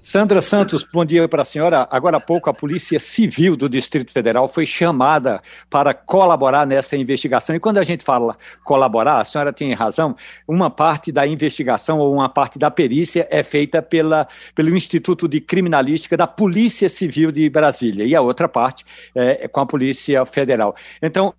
Sandra Santos, bom dia para a senhora. Agora há pouco, a Polícia Civil do Distrito Federal foi chamada para colaborar nessa investigação. E quando a gente fala colaborar, a senhora tem razão, uma parte da investigação ou uma parte da perícia é feita pela, pelo Instituto de Criminalística da Polícia Civil de Brasília, e a outra parte é, é com a Polícia Federal. Então,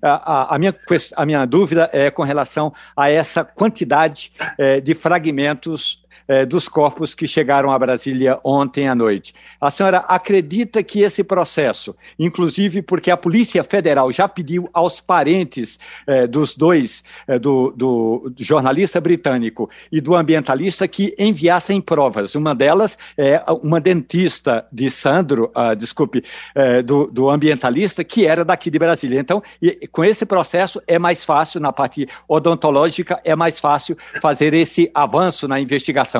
a, a, minha, a minha dúvida é com relação a essa quantidade é, de fragmentos eh, dos corpos que chegaram a Brasília ontem à noite. A senhora acredita que esse processo, inclusive porque a Polícia Federal já pediu aos parentes eh, dos dois, eh, do, do, jornalista britânico e do ambientalista, que enviassem provas. Uma delas é uma dentista de Sandro, uh, desculpe, do, do ambientalista, que era daqui de Brasília. Então, e, com esse processo é mais fácil, na parte odontológica, é mais fácil fazer esse avanço na investigação.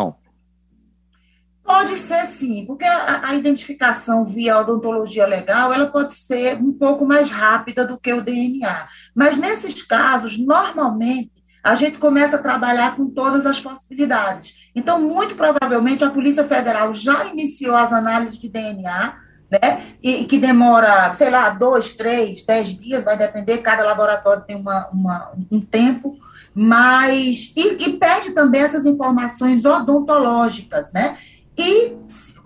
Pode ser sim, porque a, a, identificação via odontologia legal ela pode ser um pouco mais rápida do que o DNA. Mas nesses casos, normalmente, a gente começa a trabalhar com todas as possibilidades. Então, muito provavelmente, a Polícia Federal já iniciou as análises de DNA, né? E, que demora, sei lá, dois, três, dez dias, vai depender, cada laboratório tem uma, uma um tempo, mas. E, e pede também essas informações odontológicas, né? E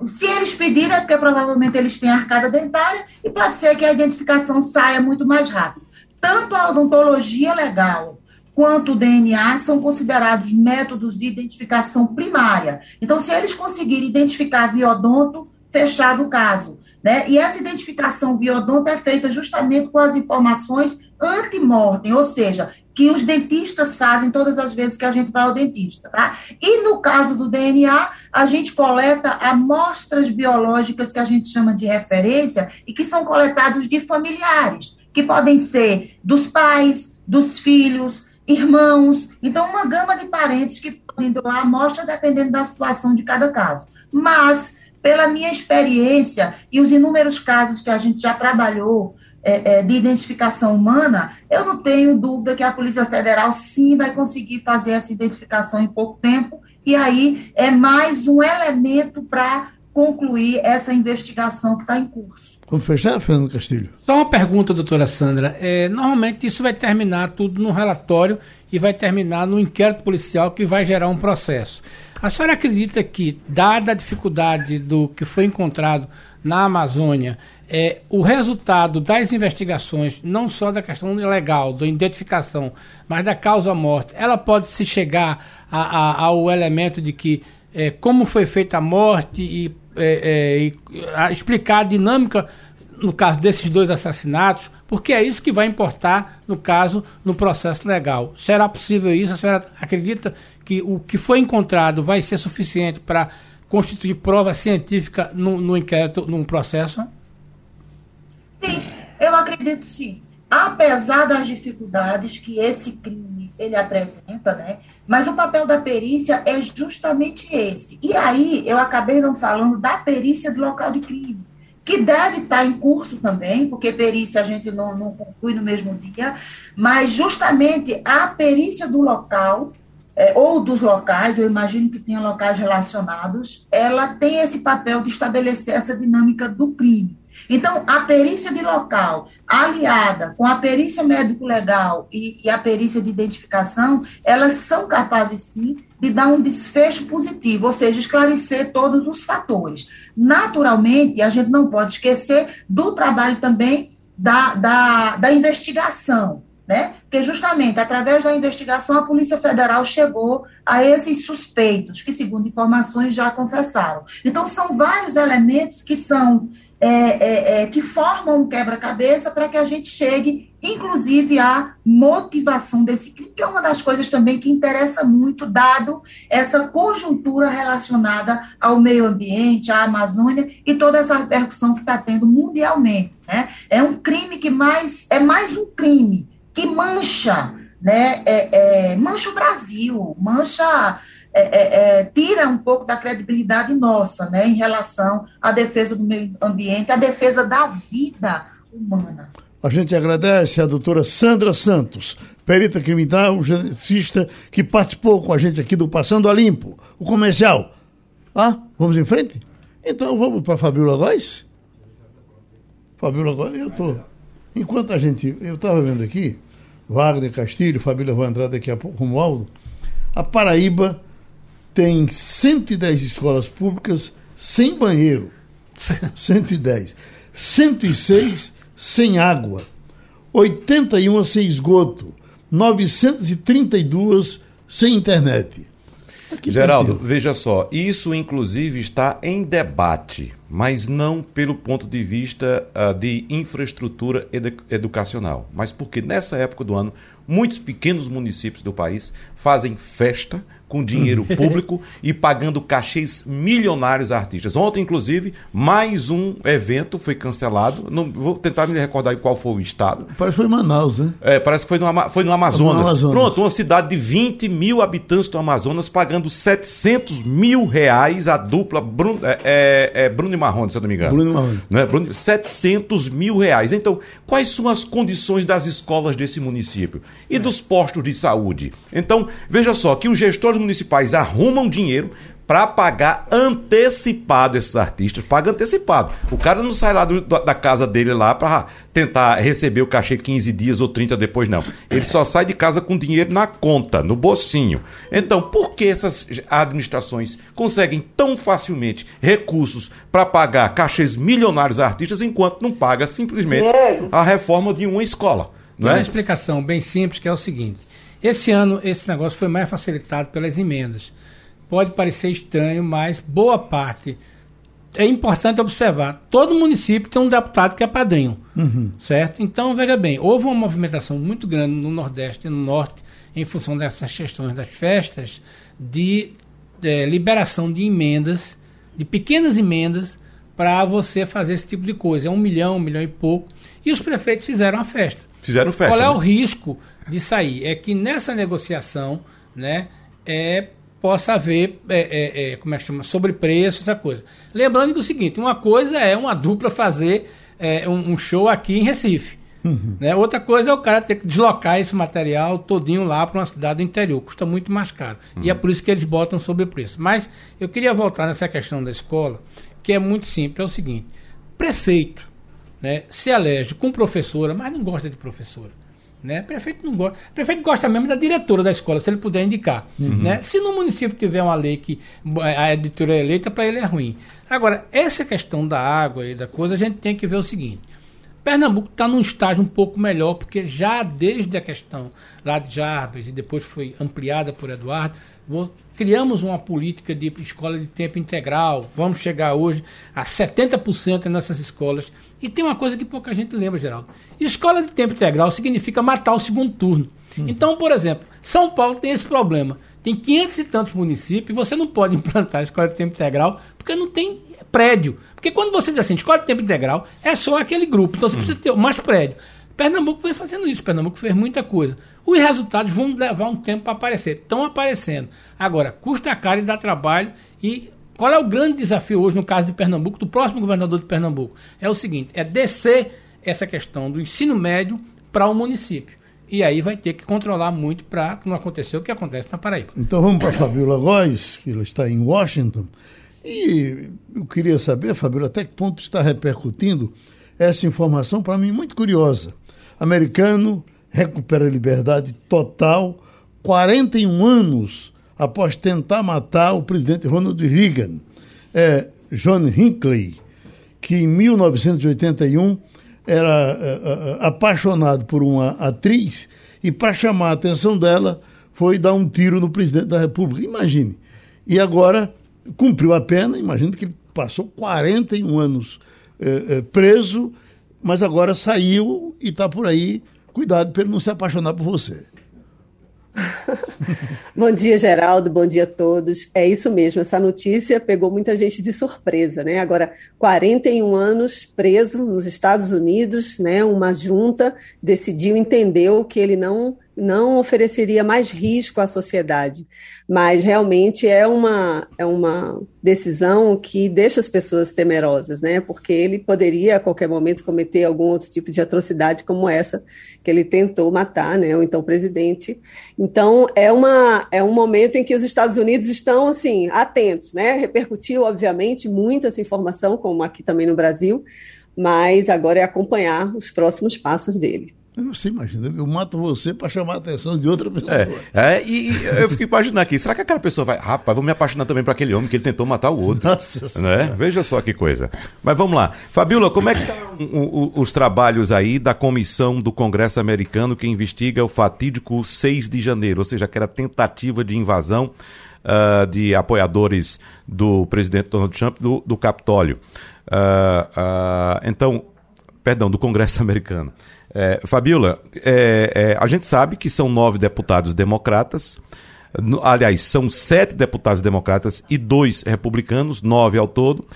se eles pedirem, é porque provavelmente eles têm arcada dentária e pode ser que a identificação saia muito mais rápido. Tanto a odontologia legal quanto o DNA são considerados métodos de identificação primária. Então, se eles conseguirem identificar via odonto, fechado o caso. Né? E essa identificação via odonto é feita justamente com as informações antemortem, ou seja, que os dentistas fazem todas as vezes que a gente vai ao dentista, tá? E no caso do DNA, a gente coleta amostras biológicas que a gente chama de referência e que são coletados de familiares, que podem ser dos pais, dos filhos, irmãos, então uma gama de parentes que podem doar amostra dependendo da situação de cada caso. Mas, pela minha experiência e os inúmeros casos que a gente já trabalhou é, é, de identificação humana, eu não tenho dúvida que a Polícia Federal sim vai conseguir fazer essa identificação em pouco tempo, e aí é mais um elemento para concluir essa investigação que está em curso. Vamos fechar, Fernando Castilho? Só uma pergunta, doutora Sandra. É, normalmente isso vai terminar tudo no relatório e vai terminar no inquérito policial que vai gerar um processo. A senhora acredita que, dada a dificuldade do que foi encontrado na Amazônia, é, o resultado das investigações, não só da questão legal, da identificação, mas da causa-morte, ela pode se chegar a, a, ao elemento de que é, como foi feita a morte e, é, é e a, explicar a dinâmica no caso desses dois assassinatos, porque é isso que vai importar no caso no processo legal. Será possível isso? A senhora acredita que o que foi encontrado vai ser suficiente para constituir prova científica no, no inquérito, num processo? Sim, Eu acredito sim. Apesar das dificuldades que esse crime ele apresenta, né? Mas o papel da perícia é justamente esse. E aí eu acabei não falando da perícia do local de crime que deve estar em curso também, porque perícia a gente não, não conclui no mesmo dia, mas justamente a perícia do local, é, ou dos locais, eu imagino que tenha locais relacionados, ela tem esse papel de estabelecer essa dinâmica do crime. Então, a perícia de local, aliada com a perícia médico-legal e, e, a perícia de identificação, elas são capazes, sim, de dar um desfecho positivo, ou seja, esclarecer todos os fatores. Naturalmente, a gente não pode esquecer do trabalho também da, da, da investigação, né? Porque justamente através da investigação a Polícia Federal chegou a esses suspeitos, que segundo informações já confessaram. Então são vários elementos que são é, é, é, que formam um quebra-cabeça para que a gente chegue, inclusive, à motivação desse crime, que é uma das coisas também que interessa muito, dado essa conjuntura relacionada ao meio ambiente, à Amazônia e toda essa repercussão que está tendo mundialmente. Né? É um crime que mais é mais um crime que mancha, né? É, é, mancha o Brasil, mancha é, é, é, tira um pouco da credibilidade nossa, né, em relação à defesa do meio ambiente, à defesa da vida humana. A gente agradece a doutora Sandra Santos, perita criminal, geneticista, que participou com a gente aqui do Passando a Limpo, o comercial. Ah, vamos em frente? Então vamos para Fabiola Góes? Fabiola Góes, eu estou. Enquanto a gente. Eu estava vendo aqui, Wagner Castilho, Fabíola vai entrar daqui a pouco, Romualdo. A Paraíba tem 110 escolas públicas sem banheiro. 110. 106 sem água. 81 sem esgoto. 932 sem internet. Aqui Geraldo, veja só, isso inclusive está em debate, mas não pelo ponto de vista uh, de infraestrutura edu educacional, mas porque nessa época do ano muitos pequenos municípios do país fazem festa com dinheiro público e pagando cachês milionários a artistas. Ontem, inclusive, mais um evento foi cancelado. Não, vou tentar me recordar qual foi o estado. Parece que foi em Manaus, né? É, parece que foi no, foi no Amazonas. no Amazonas. Pronto, uma cidade de 20 mil habitantes do Amazonas pagando 700 mil reais a dupla Bruno, é, é, é Bruno e Marrone, se eu não me engano. Bruno e Marrone. Não é? Bruno, 700 mil reais. Então, quais são as condições das escolas desse município? E é. dos postos de saúde? Então, veja só, que os gestores municipais arrumam dinheiro para pagar antecipado esses artistas, paga antecipado. O cara não sai lá do, da casa dele lá para tentar receber o cachê 15 dias ou 30 depois, não. Ele só sai de casa com dinheiro na conta, no bolsinho. Então, por que essas administrações conseguem tão facilmente recursos para pagar cachês milionários a artistas enquanto não paga simplesmente a reforma de uma escola? Não Tem é? uma explicação bem simples que é o seguinte esse ano, esse negócio foi mais facilitado pelas emendas. Pode parecer estranho, mas boa parte. É importante observar: todo município tem um deputado que é padrinho, uhum. certo? Então, veja bem, houve uma movimentação muito grande no Nordeste e no Norte, em função dessas questões das festas, de é, liberação de emendas, de pequenas emendas, para você fazer esse tipo de coisa. É um milhão, um milhão e pouco. E os prefeitos fizeram a festa. Fizeram festa. Qual é né? o risco de sair? É que nessa negociação, né, é, possa haver, é, é, é, como é que chama, sobrepreço, essa coisa. Lembrando que é o seguinte, uma coisa é uma dupla fazer é, um, um, show aqui em Recife. Uhum. Né? Outra coisa é o cara ter que deslocar esse material todinho lá para uma cidade do interior. Custa muito mais caro. Uhum. E é por isso que eles botam sobrepreço. Mas eu queria voltar nessa questão da escola, que é muito simples. É o seguinte, prefeito né, se elege com professora, mas não gosta de professora. Né? Prefeito não gosta. Prefeito gosta mesmo da diretora da escola, se ele puder indicar. Uhum. Né? Se no município tiver uma lei que a editora é eleita, para ele é ruim. Agora, essa questão da água e da coisa, a gente tem que ver o seguinte. Pernambuco está num estágio um pouco melhor, porque já desde a questão lá de Jarbas e depois foi ampliada por Eduardo, criamos uma política de escola de tempo integral. Vamos chegar hoje a 70% nessas escolas e tem uma coisa que pouca gente lembra, Geraldo. Escola de tempo integral significa matar o segundo turno. Uhum. Então, por exemplo, São Paulo tem esse problema. Tem 500 e tantos municípios e você não pode implantar escola de tempo integral porque não tem prédio. Porque quando você diz assim, escola de tempo integral, é só aquele grupo. Então você precisa ter mais prédio. Pernambuco vem fazendo isso, Pernambuco fez muita coisa. Os resultados vão levar um tempo para aparecer. Estão aparecendo. Agora, custa caro e dá trabalho. E qual é o grande desafio hoje, no caso de Pernambuco, do próximo governador de Pernambuco? É o seguinte: é descer essa questão do ensino médio para o município. E aí vai ter que controlar muito para não acontecer o que acontece na Paraíba. Então vamos para a Fabiola Góes, que ela está em Washington. E eu queria saber, Fabiola, até que ponto está repercutindo essa informação, para mim, muito curiosa. Americano recupera a liberdade total 41 anos após tentar matar o presidente Ronald Reagan. É John Hinckley, que em 1981 era uh, apaixonado por uma atriz e, para chamar a atenção dela, foi dar um tiro no presidente da República. Imagine. E agora cumpriu a pena, imagine que ele passou 41 anos preso, mas agora saiu e está por aí. Cuidado para ele não se apaixonar por você. Bom dia, Geraldo. Bom dia a todos. É isso mesmo, essa notícia pegou muita gente de surpresa, né? Agora, 41 anos preso nos Estados Unidos, né? Uma junta decidiu, entendeu que ele não não ofereceria mais risco à sociedade, mas realmente é uma, é uma decisão que deixa as pessoas temerosas, né? Porque ele poderia a qualquer momento cometer algum outro tipo de atrocidade como essa que ele tentou matar, né? O então presidente. Então é uma é um momento em que os Estados Unidos estão assim atentos, né? Repercutiu obviamente muita essa informação, como aqui também no Brasil, mas agora é acompanhar os próximos passos dele. Você imagina, eu mato você para chamar a atenção de outra pessoa. É, é e, e, eu fico imaginando aqui, será que aquela pessoa vai, rapaz, vou me apaixonar também por aquele homem que ele tentou matar o outro? Nossa né? Veja só que coisa. Mas vamos lá. Fabiola, como é que estão tá os trabalhos aí da comissão do Congresso americano que investiga o fatídico 6 de janeiro, ou seja, aquela tentativa de invasão uh, de apoiadores do presidente Donald Trump do, do Capitólio? Uh, uh, então, perdão, do Congresso americano. É, Fabiola, é, é, a gente sabe que são nove deputados democratas, no, aliás, são sete deputados democratas e dois republicanos, nove ao todo,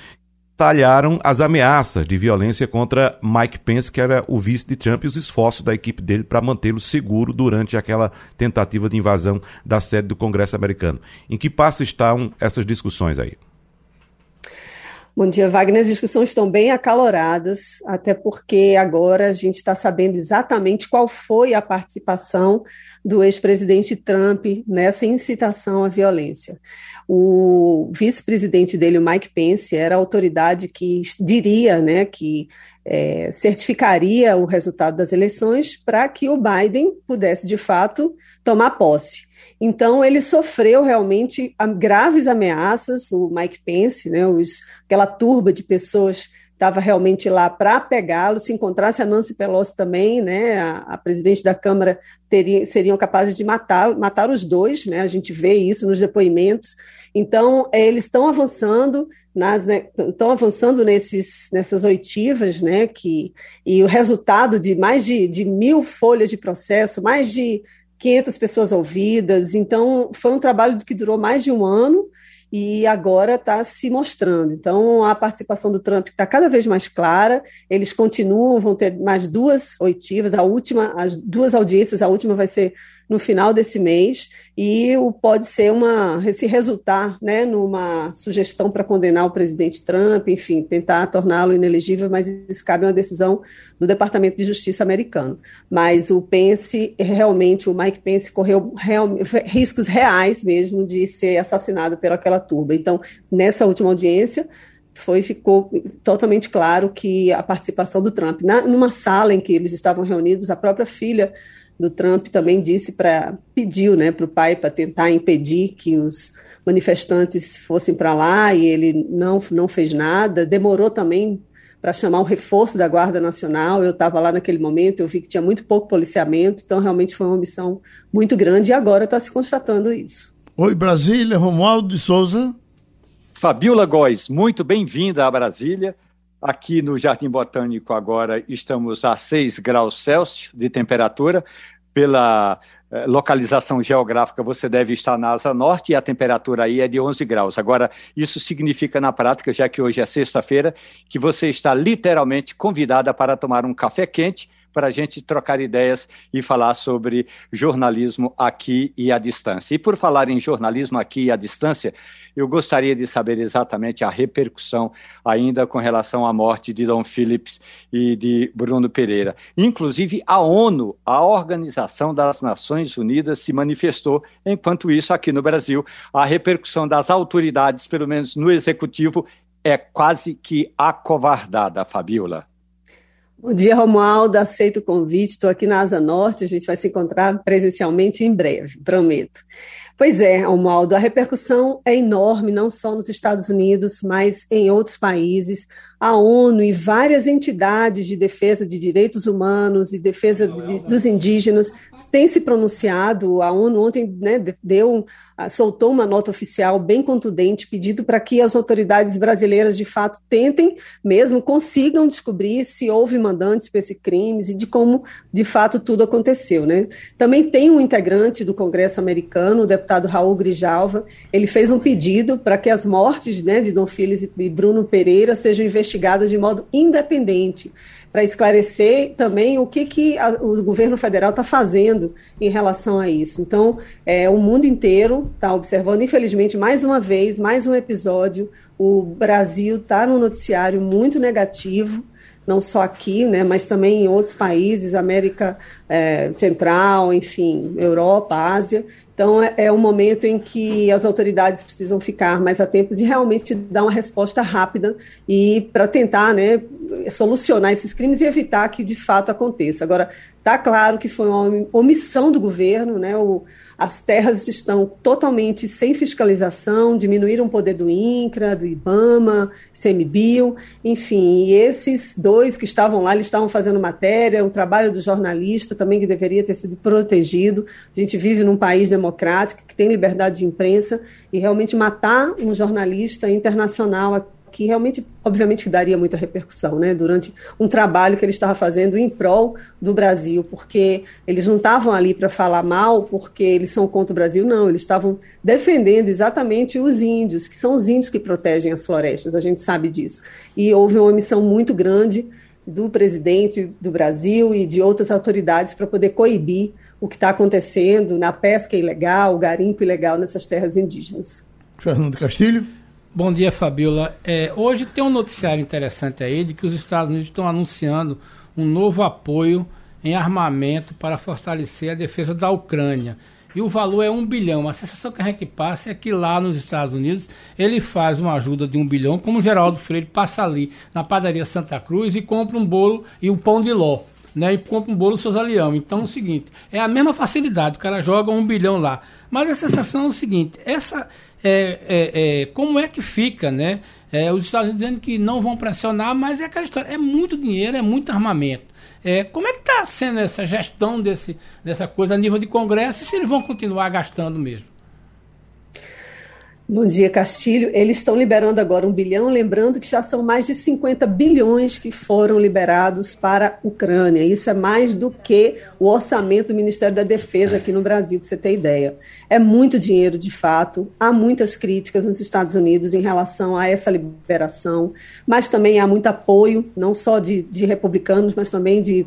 talharam as ameaças de violência contra Mike Pence, que era o vice de Trump, e os esforços da equipe dele para mantê-lo seguro durante aquela tentativa de invasão da sede do Congresso americano. Em que passo estão essas discussões aí? Bom dia, Wagner. As discussões estão bem acaloradas, até porque agora a gente está sabendo exatamente qual foi a participação do ex-presidente Trump nessa incitação à violência. O vice-presidente dele, o Mike Pence, era a autoridade que diria, né, que é, certificaria o resultado das eleições para que o Biden pudesse, de fato, tomar posse. Então, ele sofreu realmente graves ameaças, o Mike Pence, né, os, aquela turba de pessoas estava realmente lá para pegá-lo. Se encontrasse a Nancy Pelosi também, né, a, a presidente da Câmara, teria, seriam capazes de matar, matar os dois, né, a gente vê isso nos depoimentos. Então, eles estão avançando, nas, né, estão avançando nesses, nessas oitivas, né, que, e o resultado de mais de, de mil folhas de processo, mais de 500 pessoas ouvidas. Então, foi um trabalho que durou mais de um ano e agora está se mostrando. Então, a participação do Trump está cada vez mais clara. Eles continuam, vão ter mais duas oitivas. A última, as duas audiências, a última vai ser no final desse mês e o, pode ser uma se resultar né, numa sugestão para condenar o presidente Trump, enfim, tentar torná-lo inelegível, mas isso cabe uma decisão do Departamento de Justiça americano. Mas o Pence, realmente, o Mike Pence correu real, riscos reais mesmo de ser assassinado pelaquela turba. Então, nessa última audiência, foi ficou totalmente claro que a participação do Trump na, numa sala em que eles estavam reunidos, a própria filha do Trump também disse para pediu, né, para o pai para tentar impedir que os manifestantes fossem para lá e ele não não fez nada. Demorou também para chamar um reforço da Guarda Nacional. Eu estava lá naquele momento, eu vi que tinha muito pouco policiamento, então realmente foi uma missão muito grande e agora está se constatando isso. Oi, Brasília, Romualdo de Souza. Fabiola Góes, muito bem-vinda a Brasília. Aqui no Jardim Botânico agora estamos a 6 graus Celsius de temperatura. Pela eh, localização geográfica, você deve estar na Asa Norte e a temperatura aí é de 11 graus. Agora, isso significa na prática, já que hoje é sexta-feira, que você está literalmente convidada para tomar um café quente para a gente trocar ideias e falar sobre jornalismo aqui e à distância. E por falar em jornalismo aqui e à distância, eu gostaria de saber exatamente a repercussão ainda com relação à morte de Dom Phillips e de Bruno Pereira. Inclusive, a ONU, a Organização das Nações Unidas, se manifestou. Enquanto isso, aqui no Brasil, a repercussão das autoridades, pelo menos no executivo, é quase que acovardada, Fabiola. Bom dia, Romualdo. Aceito o convite. Estou aqui na Asa Norte. A gente vai se encontrar presencialmente em breve, prometo. Pois é, Romualdo, a repercussão é enorme, não só nos Estados Unidos, mas em outros países a ONU e várias entidades de defesa de direitos humanos e defesa de, dos indígenas têm se pronunciado. A ONU ontem né, deu, soltou uma nota oficial bem contundente, pedindo para que as autoridades brasileiras de fato tentem, mesmo consigam descobrir se houve mandantes para esses crimes e de como de fato tudo aconteceu. Né? Também tem um integrante do Congresso americano, o deputado Raul Grijalva, ele fez um pedido para que as mortes né, de Dom Filipe e Bruno Pereira sejam investigadas de modo independente, para esclarecer também o que, que a, o governo federal está fazendo em relação a isso. Então, é, o mundo inteiro está observando, infelizmente, mais uma vez, mais um episódio, o Brasil está no noticiário muito negativo, não só aqui, né, mas também em outros países, América é, Central, enfim, Europa, Ásia, então, é, é um momento em que as autoridades precisam ficar mais atentas e realmente dar uma resposta rápida e para tentar né, solucionar esses crimes e evitar que de fato aconteça. Agora, está claro que foi uma omissão do governo, né, o, as terras estão totalmente sem fiscalização, diminuíram o poder do INCRA, do IBAMA, CMBio, enfim, e esses dois que estavam lá, eles estavam fazendo matéria, o trabalho do jornalista também que deveria ter sido protegido. A gente vive num país democrático que tem liberdade de imprensa e realmente matar um jornalista internacional que realmente, obviamente, daria muita repercussão, né, durante um trabalho que ele estava fazendo em prol do Brasil, porque eles não estavam ali para falar mal, porque eles são contra o Brasil, não, eles estavam defendendo exatamente os índios, que são os índios que protegem as florestas, a gente sabe disso. E houve uma omissão muito grande do presidente do Brasil e de outras autoridades para poder coibir o que está acontecendo na pesca ilegal, o garimpo ilegal nessas terras indígenas. Fernando Castilho. Bom dia, Fabiola. É, hoje tem um noticiário interessante aí de que os Estados Unidos estão anunciando um novo apoio em armamento para fortalecer a defesa da Ucrânia. E o valor é um bilhão. A sensação que a gente passa é que lá nos Estados Unidos ele faz uma ajuda de um bilhão, como o Geraldo Freire passa ali na padaria Santa Cruz e compra um bolo e um pão de ló. Né, e compra um bolo Leão. Então é o seguinte, é a mesma facilidade, o cara joga um bilhão lá. Mas a sensação é o seguinte, essa, é, é, é, como é que fica, né? É, os Estados Unidos dizendo que não vão pressionar, mas é aquela história, é muito dinheiro, é muito armamento. É, como é que está sendo essa gestão desse, dessa coisa a nível de Congresso e se eles vão continuar gastando mesmo? Bom dia, Castilho. Eles estão liberando agora um bilhão, lembrando que já são mais de 50 bilhões que foram liberados para a Ucrânia. Isso é mais do que o orçamento do Ministério da Defesa aqui no Brasil, para você ter ideia. É muito dinheiro, de fato. Há muitas críticas nos Estados Unidos em relação a essa liberação, mas também há muito apoio, não só de, de republicanos, mas também de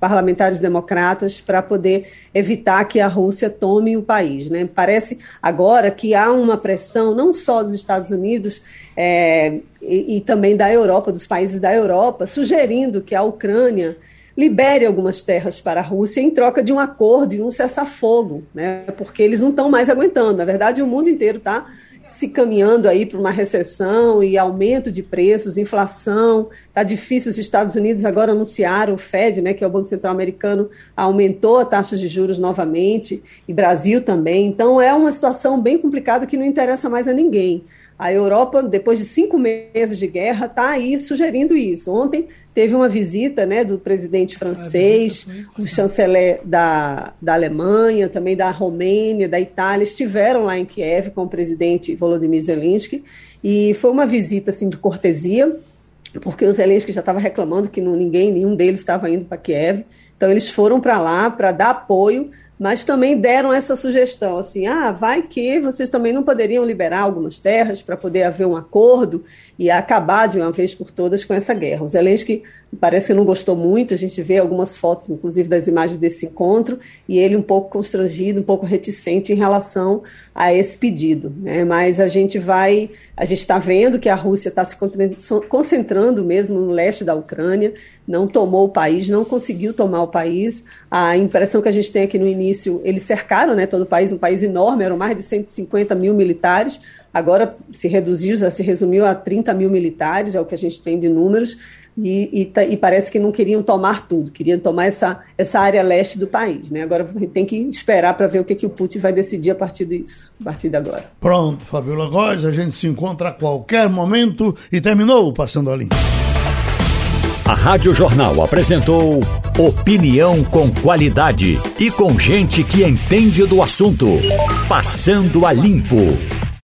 parlamentares democratas, para poder evitar que a Rússia tome o país. Né? Parece agora que há uma pressão pressão não só dos Estados Unidos é, e, e também da Europa, dos países da Europa, sugerindo que a Ucrânia libere algumas terras para a Rússia em troca de um acordo e um cessar-fogo, né? porque eles não estão mais aguentando. Na verdade, o mundo inteiro está se caminhando aí para uma recessão e aumento de preços, inflação. Está difícil. Os Estados Unidos agora anunciaram, o Fed, né, que é o Banco Central Americano, aumentou a taxa de juros novamente, e Brasil também. Então é uma situação bem complicada que não interessa mais a ninguém. A Europa, depois de cinco meses de guerra, está aí sugerindo isso. Ontem teve uma visita né, do presidente francês, do chanceler da, da Alemanha, também da Romênia, da Itália, estiveram lá em Kiev com o presidente Volodymyr Zelensky, e foi uma visita assim, de cortesia, porque o Zelensky já estava reclamando que não, ninguém, nenhum deles estava indo para Kiev, Então, eles foram para lá para dar apoio mas também deram essa sugestão, assim, ah, vai que vocês também não poderiam liberar algumas terras para poder haver um acordo e acabar de uma vez por todas com essa guerra. O Zelensky parece que não gostou muito, a gente vê algumas fotos, inclusive, das imagens desse encontro, e ele um pouco constrangido, um pouco reticente em relação a esse pedido, né? mas a gente vai, a gente está vendo que a Rússia está se concentrando mesmo no leste da Ucrânia, não tomou o país, não conseguiu tomar o país, a impressão que a gente tem aqui no início, eles cercaram né, todo o país, um país enorme, eram mais de 150 mil militares, agora se reduziu, já se resumiu a 30 mil militares, é o que a gente tem de números, e, e, e, parece que não queriam tomar tudo, queriam tomar essa, essa área leste do país. Né? Agora a gente tem que esperar para ver o que, que o Putin vai decidir a partir disso, a partir de agora. Pronto, Fabiola Góes, a gente se encontra a qualquer momento e terminou Passando a Limpo. A Rádio Jornal apresentou opinião com qualidade e com gente que entende do assunto. Passando a Limpo.